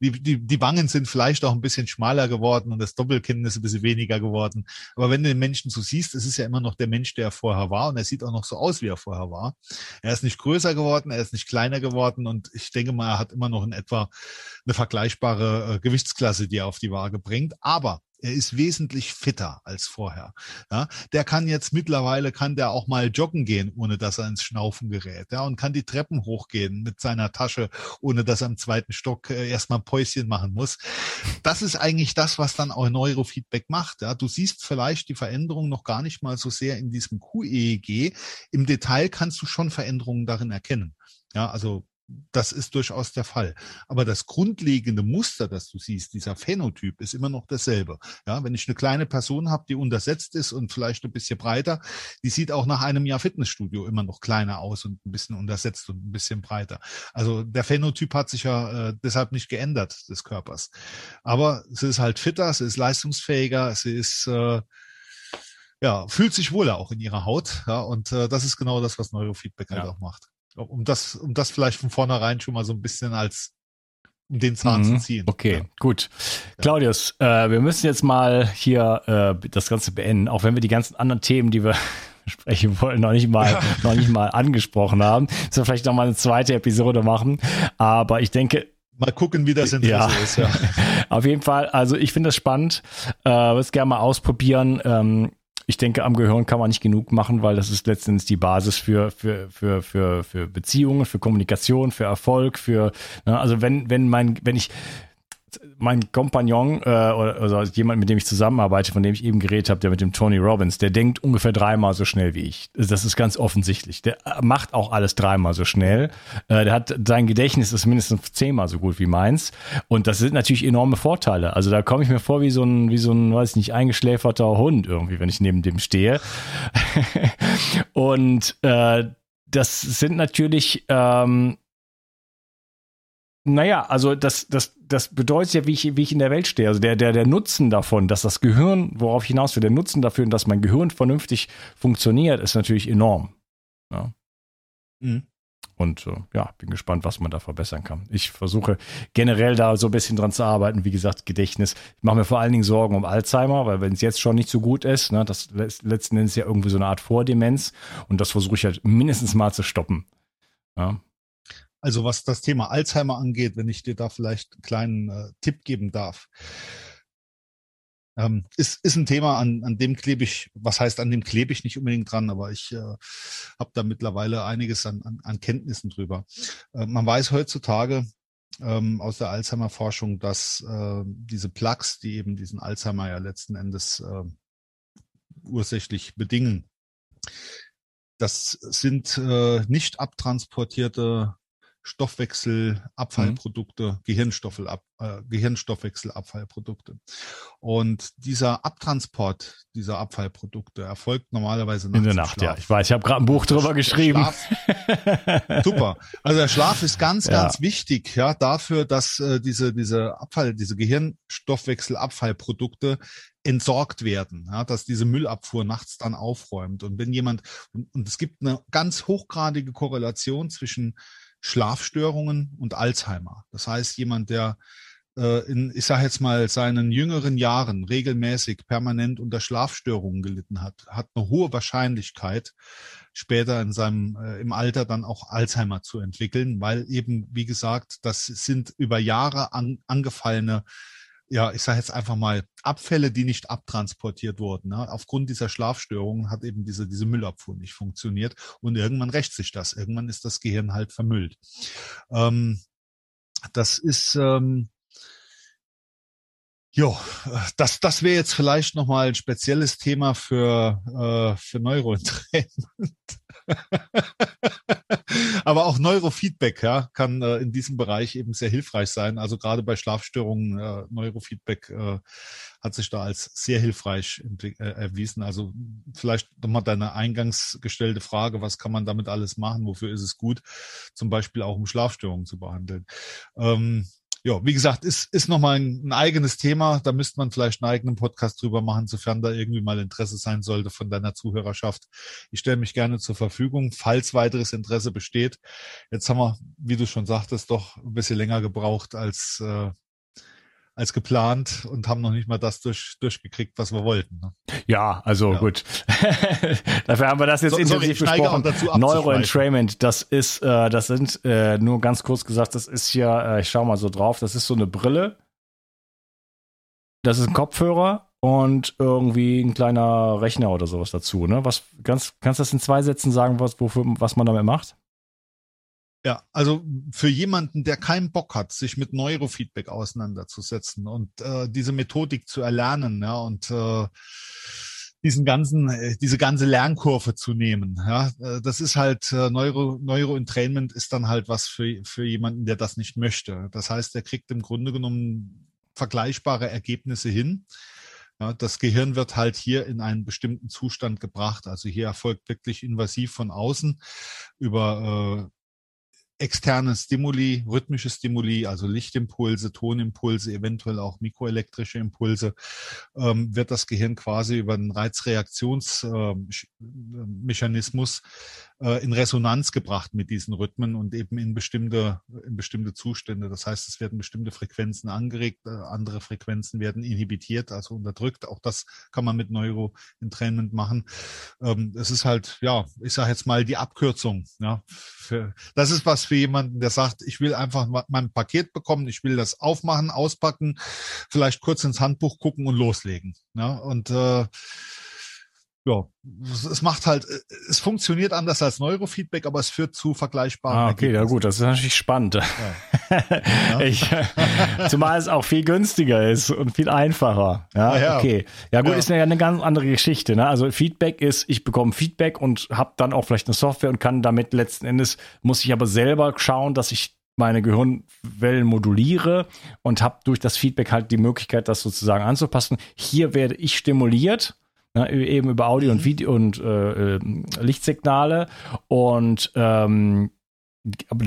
Die, die, die Wangen sind vielleicht auch ein bisschen schmaler geworden und das Doppelkinn ist ein bisschen weniger geworden. Aber wenn du den Menschen so siehst, es ist ja immer noch der Mensch, der er vorher war und er sieht auch noch so aus, wie er vorher war. Er ist nicht größer geworden, er ist nicht kleiner geworden und ich denke mal, er hat immer noch in etwa eine vergleichbare äh, Gewichtsklasse, die er auf die Waage bringt. Aber er ist wesentlich fitter als vorher. Ja, der kann jetzt mittlerweile kann der auch mal joggen gehen, ohne dass er ins Schnaufen gerät. Ja, und kann die Treppen hochgehen mit seiner Tasche, ohne dass er im zweiten Stock äh, erstmal Päuschen machen muss. Das ist eigentlich das, was dann auch Neurofeedback macht. Ja, du siehst vielleicht die Veränderung noch gar nicht mal so sehr in diesem QEEG. Im Detail kannst du schon Veränderungen darin erkennen. Ja, also das ist durchaus der Fall. Aber das grundlegende Muster, das du siehst, dieser Phänotyp, ist immer noch dasselbe. Ja, wenn ich eine kleine Person habe, die untersetzt ist und vielleicht ein bisschen breiter, die sieht auch nach einem Jahr Fitnessstudio immer noch kleiner aus und ein bisschen untersetzt und ein bisschen breiter. Also der Phänotyp hat sich ja äh, deshalb nicht geändert des Körpers. Aber sie ist halt fitter, sie ist leistungsfähiger, sie ist äh, ja, fühlt sich wohler auch in ihrer Haut. Ja, und äh, das ist genau das, was Neurofeedback halt ja. halt auch macht um das, um das vielleicht von vornherein schon mal so ein bisschen als um den Zahn mhm. zu ziehen. Okay, ja. gut. Ja. Claudius, äh, wir müssen jetzt mal hier äh, das Ganze beenden, auch wenn wir die ganzen anderen Themen, die wir sprechen wollen, noch nicht mal, noch nicht mal angesprochen haben. Wir vielleicht noch mal eine zweite Episode machen. Aber ich denke, Mal gucken, wie das Interesse ja. ist. Ja. Auf jeden Fall. Also ich finde das spannend. Äh, würde es gerne mal ausprobieren. Ähm, ich denke, am Gehirn kann man nicht genug machen, weil das ist letztendlich die Basis für, für, für, für, für Beziehungen, für Kommunikation, für Erfolg, für, ne, also wenn, wenn mein, wenn ich, mein Kompagnon äh, oder also jemand, mit dem ich zusammenarbeite, von dem ich eben geredet habe, der mit dem Tony Robbins, der denkt ungefähr dreimal so schnell wie ich. Das ist ganz offensichtlich. Der macht auch alles dreimal so schnell. Äh, der hat sein Gedächtnis ist mindestens zehnmal so gut wie meins. Und das sind natürlich enorme Vorteile. Also da komme ich mir vor wie so ein, wie so ein, weiß ich nicht, eingeschläferter Hund irgendwie, wenn ich neben dem stehe. Und äh, das sind natürlich ähm, naja, also das, das, das bedeutet ja, wie ich, wie ich in der Welt stehe. Also der, der, der Nutzen davon, dass das Gehirn, worauf ich hinaus will, der Nutzen dafür, dass mein Gehirn vernünftig funktioniert, ist natürlich enorm. Ja. Mhm. Und äh, ja, bin gespannt, was man da verbessern kann. Ich versuche generell da so ein bisschen dran zu arbeiten. Wie gesagt, Gedächtnis. Ich mache mir vor allen Dingen Sorgen um Alzheimer, weil wenn es jetzt schon nicht so gut ist, ne, das letzten Endes ja irgendwie so eine Art Vordemenz. Und das versuche ich halt mindestens mal zu stoppen. Ja, also was das Thema Alzheimer angeht, wenn ich dir da vielleicht einen kleinen äh, Tipp geben darf. Ähm, ist, ist ein Thema, an, an dem klebe ich, was heißt, an dem klebe ich nicht unbedingt dran, aber ich äh, habe da mittlerweile einiges an, an, an Kenntnissen drüber. Äh, man weiß heutzutage ähm, aus der Alzheimer-Forschung, dass äh, diese Plaques, die eben diesen Alzheimer ja letzten Endes äh, ursächlich bedingen, das sind äh, nicht abtransportierte Stoffwechselabfallprodukte, mhm. Gehirnstoffel, äh, Gehirnstoffwechselabfallprodukte. Und dieser Abtransport dieser Abfallprodukte erfolgt normalerweise in der Nacht. Ja, ich weiß, ich habe gerade ein Buch drüber geschrieben. Schlaf, super. Also der Schlaf ist ganz, ja. ganz wichtig, ja, dafür, dass äh, diese diese Abfall, diese Gehirnstoffwechselabfallprodukte entsorgt werden, ja, dass diese Müllabfuhr nachts dann aufräumt. Und wenn jemand, und, und es gibt eine ganz hochgradige Korrelation zwischen Schlafstörungen und Alzheimer. Das heißt, jemand, der äh, in, ich sage jetzt mal, seinen jüngeren Jahren regelmäßig permanent unter Schlafstörungen gelitten hat, hat eine hohe Wahrscheinlichkeit, später in seinem äh, im Alter dann auch Alzheimer zu entwickeln, weil eben, wie gesagt, das sind über Jahre an, angefallene ja, ich sage jetzt einfach mal, Abfälle, die nicht abtransportiert wurden. Ne? Aufgrund dieser Schlafstörungen hat eben diese, diese Müllabfuhr nicht funktioniert und irgendwann rächt sich das. Irgendwann ist das Gehirn halt vermüllt. Ähm, das ist, ähm, ja, das, das wäre jetzt vielleicht nochmal ein spezielles Thema für, äh, für Neuroentrainment. Aber auch Neurofeedback ja, kann äh, in diesem Bereich eben sehr hilfreich sein. Also gerade bei Schlafstörungen, äh, Neurofeedback äh, hat sich da als sehr hilfreich äh, erwiesen. Also vielleicht nochmal deine eingangs gestellte Frage, was kann man damit alles machen? Wofür ist es gut? Zum Beispiel auch um Schlafstörungen zu behandeln. Ähm, ja, wie gesagt, ist, ist nochmal ein, ein eigenes Thema. Da müsste man vielleicht einen eigenen Podcast drüber machen, sofern da irgendwie mal Interesse sein sollte von deiner Zuhörerschaft. Ich stelle mich gerne zur Verfügung, falls weiteres Interesse besteht. Jetzt haben wir, wie du schon sagtest, doch ein bisschen länger gebraucht als äh, als geplant und haben noch nicht mal das durch, durchgekriegt, was wir wollten. Ne? Ja, also ja. gut. Dafür haben wir das jetzt so, intensiv sorry, besprochen. Neuroentrainment, das ist, äh, das sind äh, nur ganz kurz gesagt, das ist hier, äh, ich schau mal so drauf, das ist so eine Brille. Das ist ein Kopfhörer und irgendwie ein kleiner Rechner oder sowas dazu. Ne? Was ganz, kannst du das in zwei Sätzen sagen, was, wofür, was man damit macht? Ja, also für jemanden, der keinen Bock hat, sich mit Neurofeedback auseinanderzusetzen und äh, diese Methodik zu erlernen, ja, und äh, diesen ganzen, äh, diese ganze Lernkurve zu nehmen. Ja, äh, das ist halt äh, Neuro, Neuroentrainment ist dann halt was für, für jemanden, der das nicht möchte. Das heißt, er kriegt im Grunde genommen vergleichbare Ergebnisse hin. Ja, das Gehirn wird halt hier in einen bestimmten Zustand gebracht. Also hier erfolgt wirklich invasiv von außen über äh, externe Stimuli, rhythmische Stimuli, also Lichtimpulse, Tonimpulse, eventuell auch mikroelektrische Impulse, ähm, wird das Gehirn quasi über einen Reizreaktionsmechanismus äh, in Resonanz gebracht mit diesen Rhythmen und eben in bestimmte, in bestimmte Zustände. Das heißt, es werden bestimmte Frequenzen angeregt, äh, andere Frequenzen werden inhibitiert, also unterdrückt. Auch das kann man mit Neuroentrainment machen. Ähm, es ist halt, ja, ich sage jetzt mal die Abkürzung. Ja, für, das ist was für jemanden, der sagt, ich will einfach mein Paket bekommen, ich will das aufmachen, auspacken, vielleicht kurz ins Handbuch gucken und loslegen. Ja, und äh, ja, es macht halt, es funktioniert anders als Neurofeedback, aber es führt zu vergleichbaren. Ah, okay, ja gut, das ist natürlich spannend. Ja. ich, zumal es auch viel günstiger ist und viel einfacher. Ja, ah, ja. okay. Ja gut, ja. ist ja eine ganz andere Geschichte. Ne? Also Feedback ist, ich bekomme Feedback und habe dann auch vielleicht eine Software und kann damit letzten Endes, muss ich aber selber schauen, dass ich meine Gehirnwellen moduliere und habe durch das Feedback halt die Möglichkeit, das sozusagen anzupassen. Hier werde ich stimuliert Ne, eben über Audio und mhm. Video und äh, äh, Lichtsignale. Und ähm,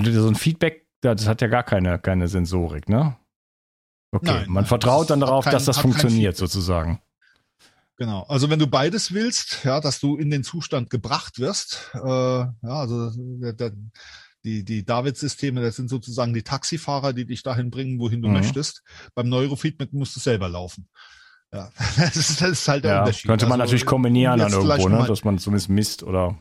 so ein Feedback, das hat ja gar keine, keine Sensorik, ne? Okay, Nein, man vertraut dann darauf, kein, dass das funktioniert, sozusagen. Genau. Also wenn du beides willst, ja, dass du in den Zustand gebracht wirst, äh, ja, also der, der, die, die David-Systeme, das sind sozusagen die Taxifahrer, die dich dahin bringen, wohin du mhm. möchtest. Beim Neurofeedback musst du selber laufen. Ja, das ist, das ist halt der ja, Unterschied. Könnte man also, natürlich kombinieren dann irgendwo, ne? dass man zumindest misst oder.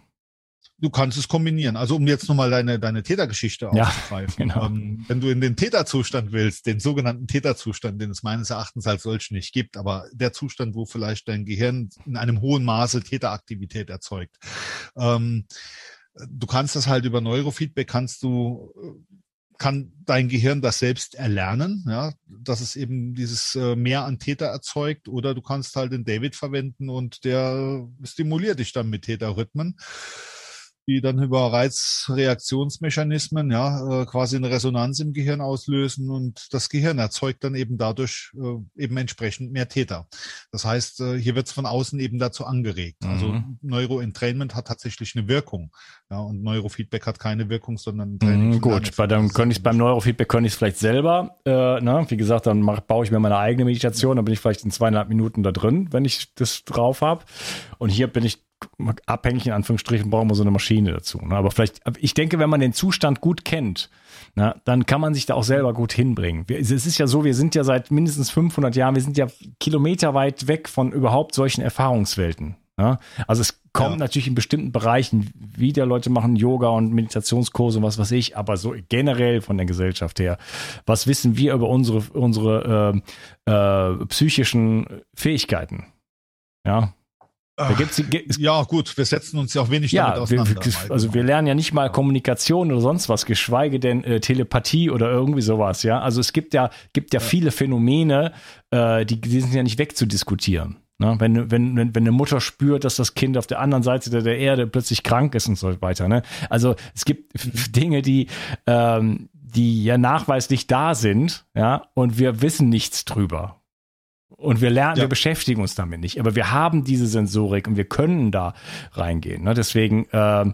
Du kannst es kombinieren. Also um jetzt nochmal deine, deine Tätergeschichte ja, aufzugreifen. Genau. Ähm, wenn du in den Täterzustand willst, den sogenannten Täterzustand, den es meines Erachtens als solch nicht gibt, aber der Zustand, wo vielleicht dein Gehirn in einem hohen Maße Täteraktivität erzeugt. Ähm, du kannst das halt über Neurofeedback, kannst du kann dein Gehirn das selbst erlernen, ja, dass es eben dieses äh, mehr an Täter erzeugt, oder du kannst halt den David verwenden und der stimuliert dich dann mit Täterrhythmen. Die dann über Reizreaktionsmechanismen ja äh, quasi eine Resonanz im Gehirn auslösen und das Gehirn erzeugt dann eben dadurch äh, eben entsprechend mehr Täter. Das heißt, äh, hier wird es von außen eben dazu angeregt. Also mhm. Also Neuroentrainment hat tatsächlich eine Wirkung. Ja, und Neurofeedback hat keine Wirkung, sondern Training. Mhm, gut, bei dann könnte ich beim Neurofeedback könnte ich es vielleicht selber. Äh, ne? Wie gesagt, dann mach, baue ich mir meine eigene Meditation, dann bin ich vielleicht in zweieinhalb Minuten da drin, wenn ich das drauf habe. Und hier bin ich abhängig in Anführungsstrichen brauchen wir so eine Maschine dazu. Ne? Aber vielleicht, ich denke, wenn man den Zustand gut kennt, na, dann kann man sich da auch selber gut hinbringen. es ist ja so, wir sind ja seit mindestens 500 Jahren, wir sind ja kilometerweit weg von überhaupt solchen Erfahrungswelten. Ja? Also es kommt ja. natürlich in bestimmten Bereichen wieder Leute machen Yoga und Meditationskurse und was weiß ich, aber so generell von der Gesellschaft her, was wissen wir über unsere unsere äh, äh, psychischen Fähigkeiten? Ja, gibt's, ja, gut, wir setzen uns ja auch wenig ja, damit auseinander. Wir, also wir lernen ja nicht mal Kommunikation oder sonst was, geschweige denn äh, Telepathie oder irgendwie sowas, ja. Also es gibt ja, gibt ja, ja. viele Phänomene, äh, die, die sind ja nicht wegzudiskutieren. Ne? Wenn, wenn, wenn, wenn eine Mutter spürt, dass das Kind auf der anderen Seite der, der Erde plötzlich krank ist und so weiter. Ne? Also es gibt Dinge, die, ähm, die ja nachweislich da sind, ja, und wir wissen nichts drüber. Und wir lernen, ja. wir beschäftigen uns damit nicht. Aber wir haben diese Sensorik und wir können da reingehen. Ne? Deswegen, äh,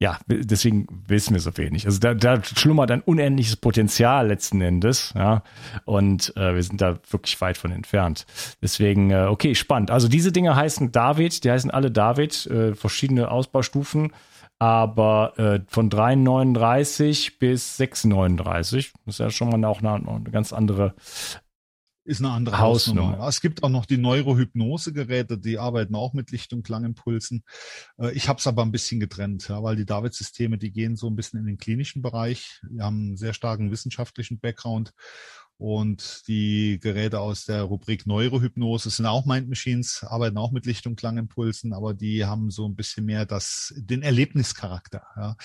ja, deswegen wissen wir so wenig. Also da, da schlummert ein unendliches Potenzial letzten Endes, ja. Und äh, wir sind da wirklich weit von entfernt. Deswegen, äh, okay, spannend. Also diese Dinge heißen David, die heißen alle David, äh, verschiedene Ausbaustufen, aber äh, von 3,39 bis 6,39, das ist ja schon mal auch eine, eine ganz andere ist eine andere Hausnummer. Hausnummer. Es gibt auch noch die Neurohypnose-Geräte, die arbeiten auch mit Licht- und Klangimpulsen. Äh, ich habe es aber ein bisschen getrennt, ja, weil die David-Systeme, die gehen so ein bisschen in den klinischen Bereich. Wir haben einen sehr starken wissenschaftlichen Background und die Geräte aus der Rubrik Neurohypnose sind auch Mind Machines, arbeiten auch mit Licht- und Klangimpulsen, aber die haben so ein bisschen mehr das, den Erlebnischarakter. Ja.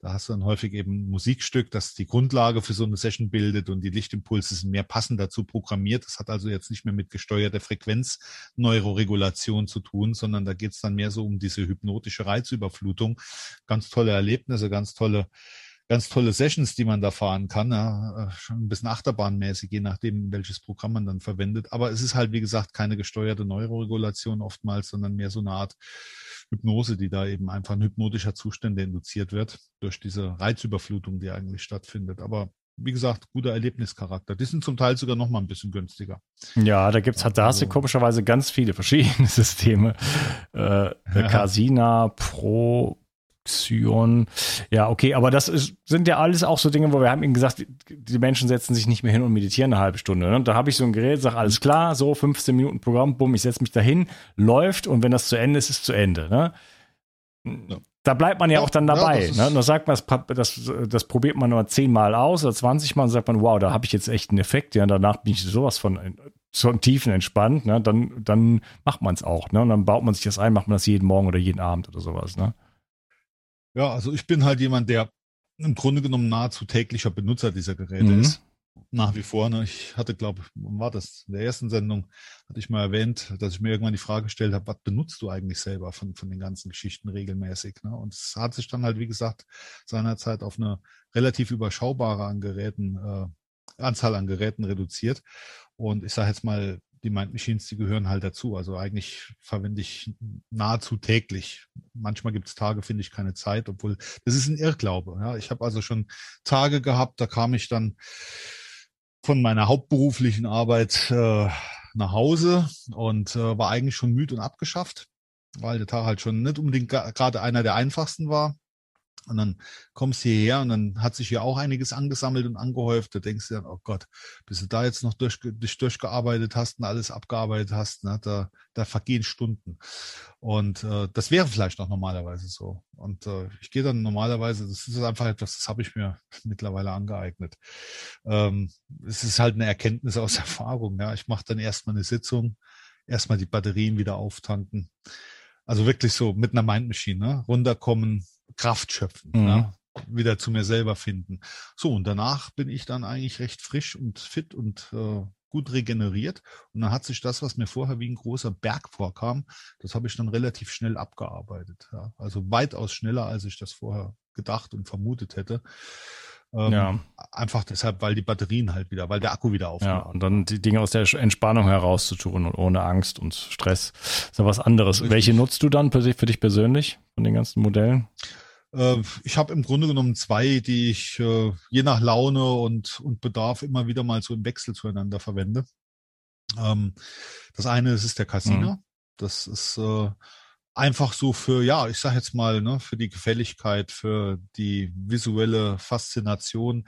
Da hast du dann häufig eben ein Musikstück, das die Grundlage für so eine Session bildet und die Lichtimpulse sind mehr passend dazu programmiert. Das hat also jetzt nicht mehr mit gesteuerter Frequenz Neuroregulation zu tun, sondern da geht es dann mehr so um diese hypnotische Reizüberflutung. Ganz tolle Erlebnisse, ganz tolle ganz tolle Sessions, die man da fahren kann. Ja, schon ein bisschen achterbahnmäßig, je nachdem, welches Programm man dann verwendet. Aber es ist halt, wie gesagt, keine gesteuerte Neuroregulation oftmals, sondern mehr so eine Art Hypnose, die da eben einfach ein hypnotischer Zustand induziert wird durch diese Reizüberflutung, die eigentlich stattfindet. Aber wie gesagt, guter Erlebnischarakter. Die sind zum Teil sogar noch mal ein bisschen günstiger. Ja, da gibt's hat da hast du also komischerweise ganz viele verschiedene Systeme. Äh, ja. Casina Pro Xion. Ja, okay, aber das ist, sind ja alles auch so Dinge, wo wir haben ihnen gesagt, die Menschen setzen sich nicht mehr hin und meditieren eine halbe Stunde. Ne? Da habe ich so ein Gerät, sage alles klar, so 15 Minuten Programm, bumm, ich setze mich dahin, läuft und wenn das zu Ende ist, ist zu Ende. Ne? Ja. Da bleibt man ja, ja auch dann dabei. Ja, ne? Da sagt man, das, das, das probiert man nur zehnmal aus oder 20 Mal und sagt man, wow, da habe ich jetzt echt einen Effekt. Ja, danach bin ich sowas von so Tiefen entspannt. Ne? Dann, dann macht man es auch. Ne? Und dann baut man sich das ein, macht man das jeden Morgen oder jeden Abend oder sowas. Ne? Ja, also ich bin halt jemand, der im Grunde genommen nahezu täglicher Benutzer dieser Geräte mhm. ist. Nach wie vor. Ne? Ich hatte, glaube wann war das? In der ersten Sendung hatte ich mal erwähnt, dass ich mir irgendwann die Frage gestellt habe, was benutzt du eigentlich selber von, von den ganzen Geschichten regelmäßig? Ne? Und es hat sich dann halt, wie gesagt, seinerzeit auf eine relativ überschaubare an Geräten, äh, Anzahl an Geräten reduziert. Und ich sage jetzt mal, die Mind Machines, die gehören halt dazu. Also eigentlich verwende ich nahezu täglich. Manchmal gibt es Tage, finde ich keine Zeit, obwohl das ist ein Irrglaube. Ja, ich habe also schon Tage gehabt, da kam ich dann von meiner hauptberuflichen Arbeit äh, nach Hause und äh, war eigentlich schon müde und abgeschafft, weil der Tag halt schon nicht unbedingt gerade einer der einfachsten war. Und dann kommst du hierher und dann hat sich hier auch einiges angesammelt und angehäuft. Da denkst du dann, oh Gott, bis du da jetzt noch durch, dich durchgearbeitet hast und alles abgearbeitet hast, ne, da, da vergehen Stunden. Und äh, das wäre vielleicht noch normalerweise so. Und äh, ich gehe dann normalerweise, das ist einfach etwas, das habe ich mir mittlerweile angeeignet. Ähm, es ist halt eine Erkenntnis aus Erfahrung. Ja. Ich mache dann erstmal eine Sitzung, erstmal die Batterien wieder auftanken. Also wirklich so mit einer Mindmaschine, ne? runterkommen, Kraft schöpfen, mhm. ja, wieder zu mir selber finden. So, und danach bin ich dann eigentlich recht frisch und fit und äh, gut regeneriert. Und dann hat sich das, was mir vorher wie ein großer Berg vorkam, das habe ich dann relativ schnell abgearbeitet. Ja. Also weitaus schneller, als ich das vorher gedacht und vermutet hätte. Ähm, ja. Einfach deshalb, weil die Batterien halt wieder, weil der Akku wieder aufhört. Ja, und dann die Dinge aus der Entspannung heraus zu tun und ohne Angst und Stress. ist ja was anderes. Richtig. Welche nutzt du dann für dich persönlich von den ganzen Modellen? Äh, ich habe im Grunde genommen zwei, die ich äh, je nach Laune und, und Bedarf immer wieder mal so im Wechsel zueinander verwende. Ähm, das eine ist, ist der Casino. Mhm. Das ist äh, einfach so für, ja, ich sag jetzt mal, ne, für die Gefälligkeit, für die visuelle Faszination.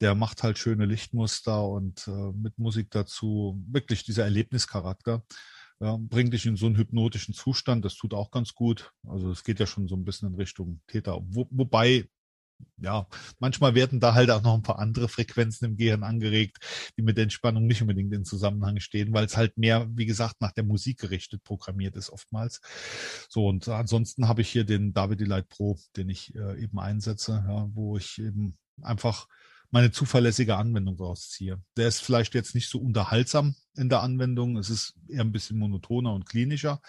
Der macht halt schöne Lichtmuster und äh, mit Musik dazu wirklich dieser Erlebnischarakter. Ja, bringt dich in so einen hypnotischen Zustand, das tut auch ganz gut. Also es geht ja schon so ein bisschen in Richtung Täter. Wo, wobei ja, manchmal werden da halt auch noch ein paar andere Frequenzen im Gehirn angeregt, die mit der Entspannung nicht unbedingt in Zusammenhang stehen, weil es halt mehr, wie gesagt, nach der Musik gerichtet programmiert ist oftmals. So, und ansonsten habe ich hier den David Delight Pro, den ich äh, eben einsetze, ja, wo ich eben einfach meine zuverlässige Anwendung rausziehe. Der ist vielleicht jetzt nicht so unterhaltsam in der Anwendung, es ist eher ein bisschen monotoner und klinischer,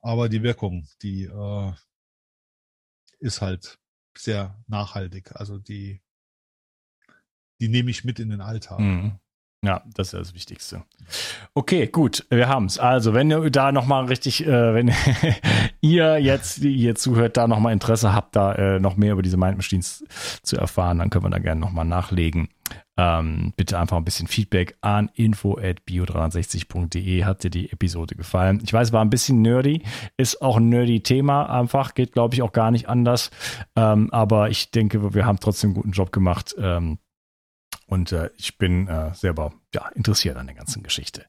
aber die Wirkung, die äh, ist halt sehr nachhaltig. Also die, die nehme ich mit in den Alltag. Mhm. Ja, das ist ja das Wichtigste. Okay, gut, wir haben es. Also, wenn ihr da nochmal richtig, äh, wenn ihr jetzt, die ihr zuhört, da nochmal Interesse habt, da äh, noch mehr über diese Mind Machines zu erfahren, dann können wir da gerne nochmal nachlegen. Ähm, bitte einfach ein bisschen Feedback an info.bio360.de. Hat dir die Episode gefallen? Ich weiß, war ein bisschen nerdy, ist auch ein nerdy Thema einfach, geht glaube ich auch gar nicht anders. Ähm, aber ich denke, wir haben trotzdem einen guten Job gemacht. Ähm, und äh, ich bin äh, selber ja, interessiert an der ganzen Geschichte.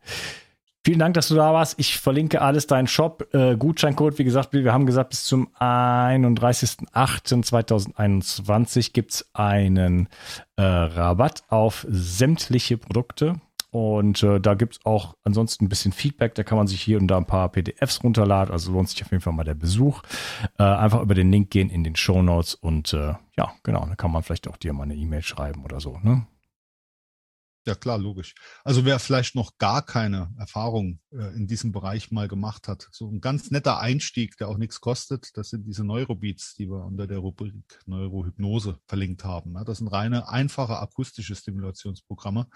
Vielen Dank, dass du da warst. Ich verlinke alles deinen Shop. Äh, Gutscheincode, wie gesagt, wir haben gesagt, bis zum 31.08.2021 gibt es einen äh, Rabatt auf sämtliche Produkte. Und äh, da gibt es auch ansonsten ein bisschen Feedback. Da kann man sich hier und da ein paar PDFs runterladen. Also lohnt sich auf jeden Fall mal der Besuch. Äh, einfach über den Link gehen in den Show Notes und äh, ja, genau, da kann man vielleicht auch dir mal eine E-Mail schreiben oder so. Ne? Ja, klar, logisch. Also wer vielleicht noch gar keine Erfahrung äh, in diesem Bereich mal gemacht hat, so ein ganz netter Einstieg, der auch nichts kostet, das sind diese Neurobeats, die wir unter der Rubrik Neurohypnose verlinkt haben. Ne? Das sind reine, einfache akustische Stimulationsprogramme.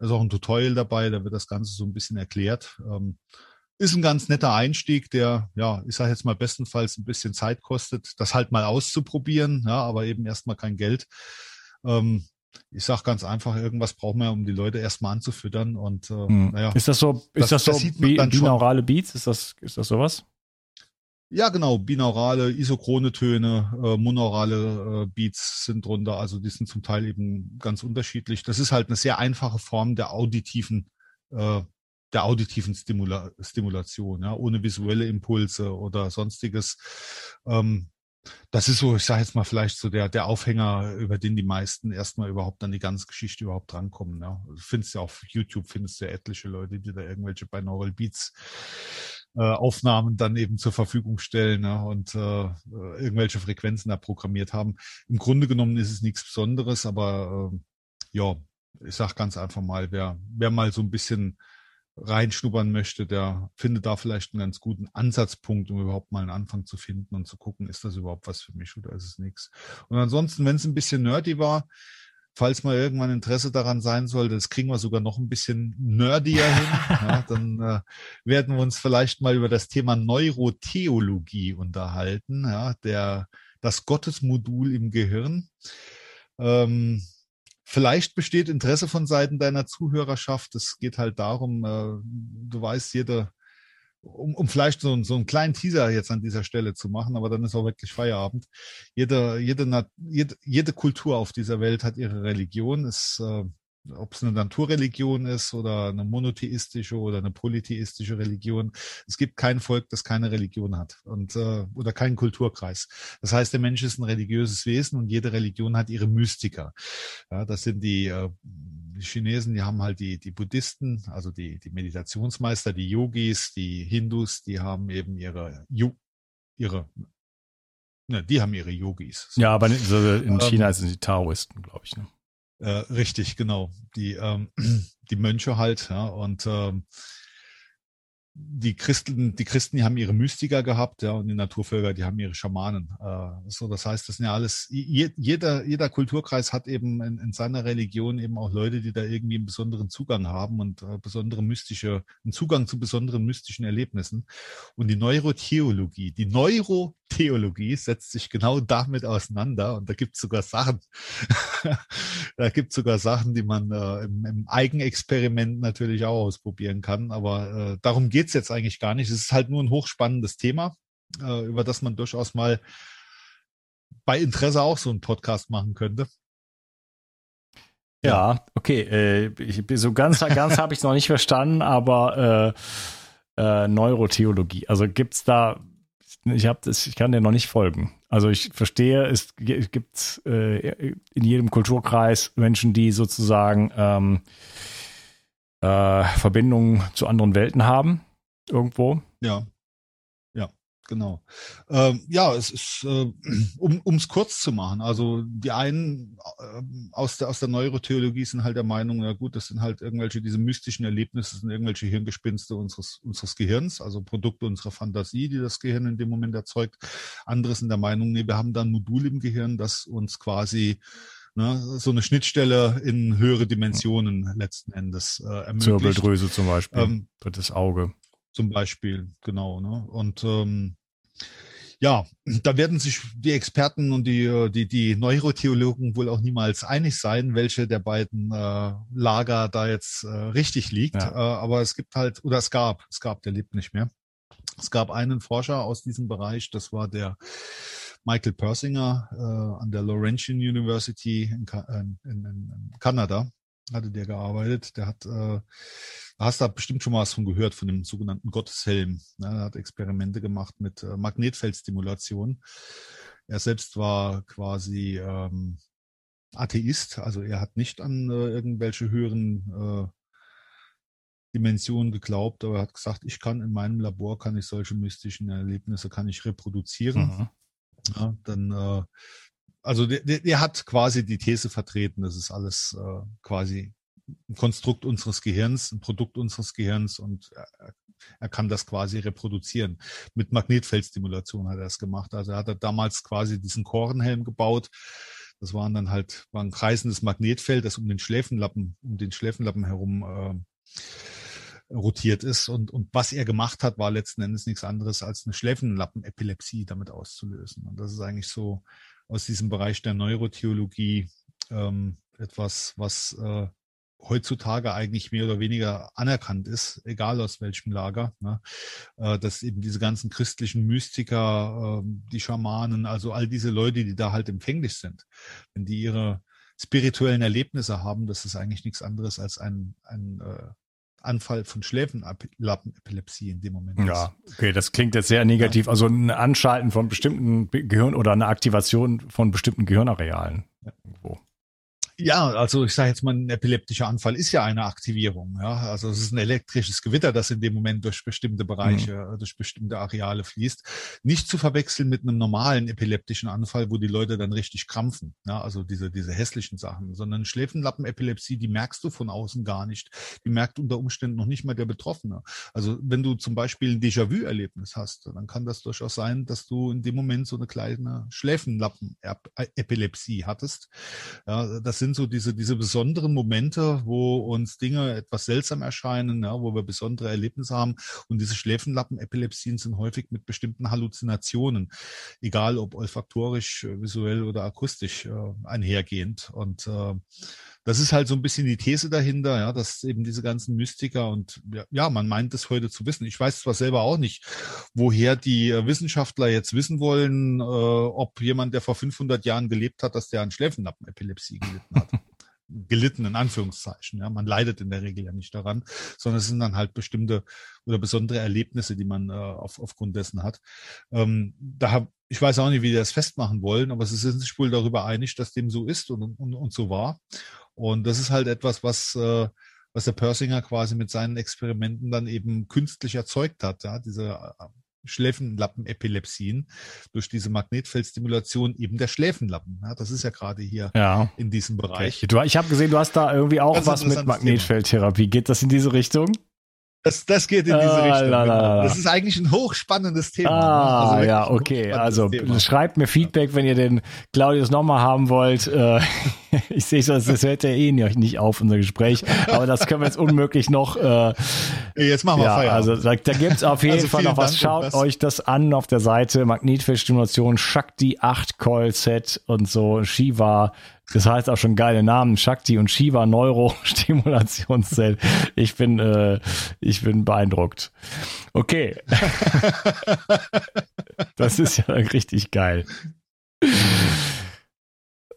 Da ist auch ein Tutorial dabei, da wird das Ganze so ein bisschen erklärt. Ähm, ist ein ganz netter Einstieg, der, ja, ich sage jetzt mal bestenfalls ein bisschen Zeit kostet, das halt mal auszuprobieren, ja, aber eben erstmal kein Geld. Ähm, ich sag ganz einfach, irgendwas brauchen wir, um die Leute erstmal anzufüttern. Und äh, hm. naja. Ist das so, ist das, das so bi binaurale Beats? Ist das, ist das sowas? Ja, genau, binaurale, isochrone Töne, äh, monaurale äh, Beats sind drunter. Also die sind zum Teil eben ganz unterschiedlich. Das ist halt eine sehr einfache Form der auditiven, äh, der auditiven Stimula Stimulation, ja, ohne visuelle Impulse oder sonstiges. Ähm, das ist so, ich sage jetzt mal vielleicht so der, der Aufhänger, über den die meisten erstmal überhaupt an die ganze Geschichte überhaupt drankommen. Ja. Du findest ja auf YouTube, findest du ja etliche Leute, die da irgendwelche Binaural Beats äh, Aufnahmen dann eben zur Verfügung stellen ja, und äh, irgendwelche Frequenzen da programmiert haben. Im Grunde genommen ist es nichts Besonderes, aber äh, ja, ich sag ganz einfach mal, wer, wer mal so ein bisschen reinschnuppern möchte, der findet da vielleicht einen ganz guten Ansatzpunkt, um überhaupt mal einen Anfang zu finden und zu gucken, ist das überhaupt was für mich oder ist es nichts. Und ansonsten, wenn es ein bisschen nerdy war, falls mal irgendwann Interesse daran sein sollte, das kriegen wir sogar noch ein bisschen nerdier hin, ja, dann äh, werden wir uns vielleicht mal über das Thema Neurotheologie unterhalten, ja, der, das Gottesmodul im Gehirn. Ähm, Vielleicht besteht Interesse von Seiten deiner Zuhörerschaft. Es geht halt darum, äh, du weißt, jeder, um, um vielleicht so, so einen kleinen Teaser jetzt an dieser Stelle zu machen, aber dann ist auch wirklich Feierabend. Jede, jede, jede, jede Kultur auf dieser Welt hat ihre Religion. Es äh, ob es eine Naturreligion ist oder eine monotheistische oder eine polytheistische Religion. Es gibt kein Volk, das keine Religion hat und äh, oder keinen Kulturkreis. Das heißt, der Mensch ist ein religiöses Wesen und jede Religion hat ihre Mystiker. Ja, das sind die, äh, die Chinesen, die haben halt die die Buddhisten, also die die Meditationsmeister, die Yogis, die Hindus, die haben eben ihre ihre ne, die haben ihre Yogis. So. Ja, aber in, China ähm, sind die Taoisten, glaube ich. Ne? Äh, richtig, genau. Die, ähm, die Mönche halt, ja, und ähm, die Christen, die Christen, die haben ihre Mystiker gehabt, ja, und die Naturvölker, die haben ihre Schamanen. Äh, so, das heißt, das sind ja alles, jeder, jeder Kulturkreis hat eben in, in seiner Religion eben auch Leute, die da irgendwie einen besonderen Zugang haben und äh, besondere mystische, einen Zugang zu besonderen mystischen Erlebnissen. Und die Neurotheologie, die Neurotheologie setzt sich genau damit auseinander und da gibt es sogar Sachen, da gibt es sogar Sachen, die man äh, im, im Eigenexperiment natürlich auch ausprobieren kann, aber äh, darum geht geht's jetzt eigentlich gar nicht. Es ist halt nur ein hochspannendes Thema, äh, über das man durchaus mal bei Interesse auch so einen Podcast machen könnte. Ja, okay. Äh, ich, so ganz, ganz habe ich es noch nicht verstanden, aber äh, äh, Neurotheologie. Also gibt es da, ich habe das, ich kann dir noch nicht folgen. Also ich verstehe, es gibt äh, in jedem Kulturkreis Menschen, die sozusagen ähm, äh, Verbindungen zu anderen Welten haben irgendwo. Ja, ja, genau. Ähm, ja, es ist, äh, um es kurz zu machen, also die einen äh, aus, der, aus der Neurotheologie sind halt der Meinung, na gut, das sind halt irgendwelche, diese mystischen Erlebnisse, sind irgendwelche Hirngespinste unseres, unseres Gehirns, also Produkte unserer Fantasie, die das Gehirn in dem Moment erzeugt. Andere sind der Meinung, nee, wir haben da ein Modul im Gehirn, das uns quasi ne, so eine Schnittstelle in höhere Dimensionen letzten Endes äh, ermöglicht. Zirbeldrüse zum Beispiel, ähm, drittes Auge zum Beispiel, genau. Ne? Und ähm, ja, da werden sich die Experten und die, die, die Neurotheologen wohl auch niemals einig sein, welche der beiden äh, Lager da jetzt äh, richtig liegt. Ja. Äh, aber es gibt halt, oder es gab, es gab, der lebt nicht mehr. Es gab einen Forscher aus diesem Bereich, das war der Michael Persinger äh, an der Laurentian University in, in, in, in Kanada, hatte der gearbeitet. Der hat äh, hast da bestimmt schon mal was von gehört, von dem sogenannten Gotteshelm. Ja, er hat Experimente gemacht mit äh, Magnetfeldstimulation. Er selbst war quasi ähm, Atheist, also er hat nicht an äh, irgendwelche höheren äh, Dimensionen geglaubt, aber er hat gesagt, ich kann in meinem Labor, kann ich solche mystischen Erlebnisse, kann ich reproduzieren. Mhm. Ja, dann, äh, also der, der, der hat quasi die These vertreten, das ist alles äh, quasi ein Konstrukt unseres Gehirns, ein Produkt unseres Gehirns und er, er kann das quasi reproduzieren. Mit Magnetfeldstimulation hat er das gemacht. Also er hat damals quasi diesen Korenhelm gebaut. Das waren dann halt, war ein kreisendes Magnetfeld, das um den Schläfenlappen, um den Schläfenlappen herum äh, rotiert ist. Und, und was er gemacht hat, war letzten Endes nichts anderes als eine Schläfenlappenepilepsie damit auszulösen. Und das ist eigentlich so aus diesem Bereich der Neurotheologie ähm, etwas, was äh, heutzutage eigentlich mehr oder weniger anerkannt ist, egal aus welchem Lager, ne? äh, dass eben diese ganzen christlichen Mystiker, äh, die Schamanen, also all diese Leute, die da halt empfänglich sind, wenn die ihre spirituellen Erlebnisse haben, das ist eigentlich nichts anderes als ein, ein äh, Anfall von Schläfenlappenepilepsie in dem Moment. Ja, okay, das klingt jetzt sehr negativ. Also ein Anschalten von bestimmten Gehirn oder eine Aktivation von bestimmten Gehirnarealen. Ja. Ja, also ich sage jetzt mal, ein epileptischer Anfall ist ja eine Aktivierung. Ja? Also es ist ein elektrisches Gewitter, das in dem Moment durch bestimmte Bereiche, mhm. durch bestimmte Areale fließt. Nicht zu verwechseln mit einem normalen epileptischen Anfall, wo die Leute dann richtig krampfen. Ja? Also diese, diese hässlichen Sachen, sondern Schläfenlappenepilepsie, die merkst du von außen gar nicht. Die merkt unter Umständen noch nicht mal der Betroffene. Also wenn du zum Beispiel ein Déjà-vu-Erlebnis hast, dann kann das durchaus sein, dass du in dem Moment so eine kleine Schläfenlappenepilepsie hattest. Ja, das sind sind so diese, diese besonderen Momente, wo uns Dinge etwas seltsam erscheinen, ja, wo wir besondere Erlebnisse haben. Und diese Schläfenlappen-Epilepsien sind häufig mit bestimmten Halluzinationen, egal ob olfaktorisch, visuell oder akustisch äh, einhergehend. Und äh, das ist halt so ein bisschen die These dahinter, ja, dass eben diese ganzen Mystiker und ja, man meint es heute zu wissen. Ich weiß zwar selber auch nicht, woher die äh, Wissenschaftler jetzt wissen wollen, äh, ob jemand, der vor 500 Jahren gelebt hat, dass der an Schläfenlappenepilepsie gelitten hat. gelitten in Anführungszeichen. Ja, man leidet in der Regel ja nicht daran, sondern es sind dann halt bestimmte oder besondere Erlebnisse, die man äh, auf, aufgrund dessen hat. Ähm, da hab, ich weiß auch nicht, wie die das festmachen wollen, aber sie sind sich wohl darüber einig, dass dem so ist und, und, und so war. Und das ist halt etwas, was, äh, was der Persinger quasi mit seinen Experimenten dann eben künstlich erzeugt hat. Ja? Diese äh, Schläfenlappen-Epilepsien durch diese Magnetfeldstimulation eben der Schläfenlappen. Ja, das ist ja gerade hier Ja. in diesem Bereich. Okay. Ich habe gesehen, du hast da irgendwie auch Ganz was mit Magnetfeldtherapie. Geht das in diese Richtung? Das, das geht in diese Ah, Richtung. la, la, genau. la. Das ist eigentlich ein hochspannendes Thema. ne? Ah, wirklich ja, ein okay. Also Thema. schreibt mir Feedback, wenn ihr den Claudius nochmal haben wollt. Äh, ich sehe schon, das hört ja eh nicht auf, unser Gespräch. Aber das können wir jetzt unmöglich noch. Äh, Jetzt machen wir ja, Feierabend. also da, da gibt's auf jeden Also Fall noch was. Dank, Schaut Lukas. euch das an auf der Seite. Magnetfeldstimulation, Shakti 8 Coil Set und so, Shiva. Das heißt auch schon geile Namen. Shakti und Shiva Neurostimulationsset. Ich bin, äh, ich bin beeindruckt. Okay. das ist ja richtig geil.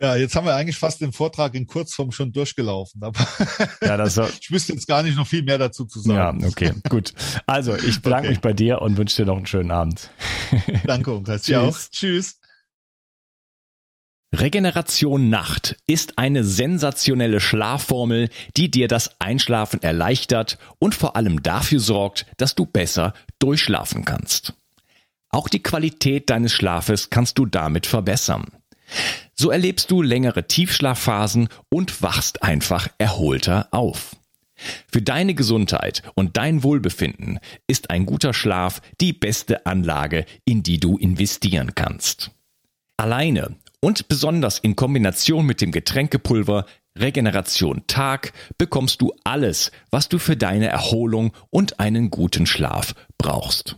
Ja, jetzt haben wir eigentlich fast den Vortrag in Kurzform schon durchgelaufen. Aber Ja, das war, ich wüsste jetzt gar nicht noch viel mehr dazu zu ja, sagen. okay, gut. Also, ich bedanke Okay. mich bei dir und wünsche dir noch einen schönen Abend. Danke, Unkas. Tschüss. Tschüss. Regeneration Nacht ist eine sensationelle Schlafformel, die dir das Einschlafen erleichtert und vor allem dafür sorgt, dass du besser durchschlafen kannst. Auch die Qualität deines Schlafes kannst du damit verbessern. So erlebst du längere Tiefschlafphasen und wachst einfach erholter auf. Für deine Gesundheit und dein Wohlbefinden ist ein guter Schlaf die beste Anlage, in die du investieren kannst. Alleine und besonders in Kombination mit dem Getränkepulver Regeneration Tag bekommst du alles, was du für deine Erholung und einen guten Schlaf brauchst.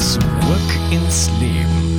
Zurück ins Leben.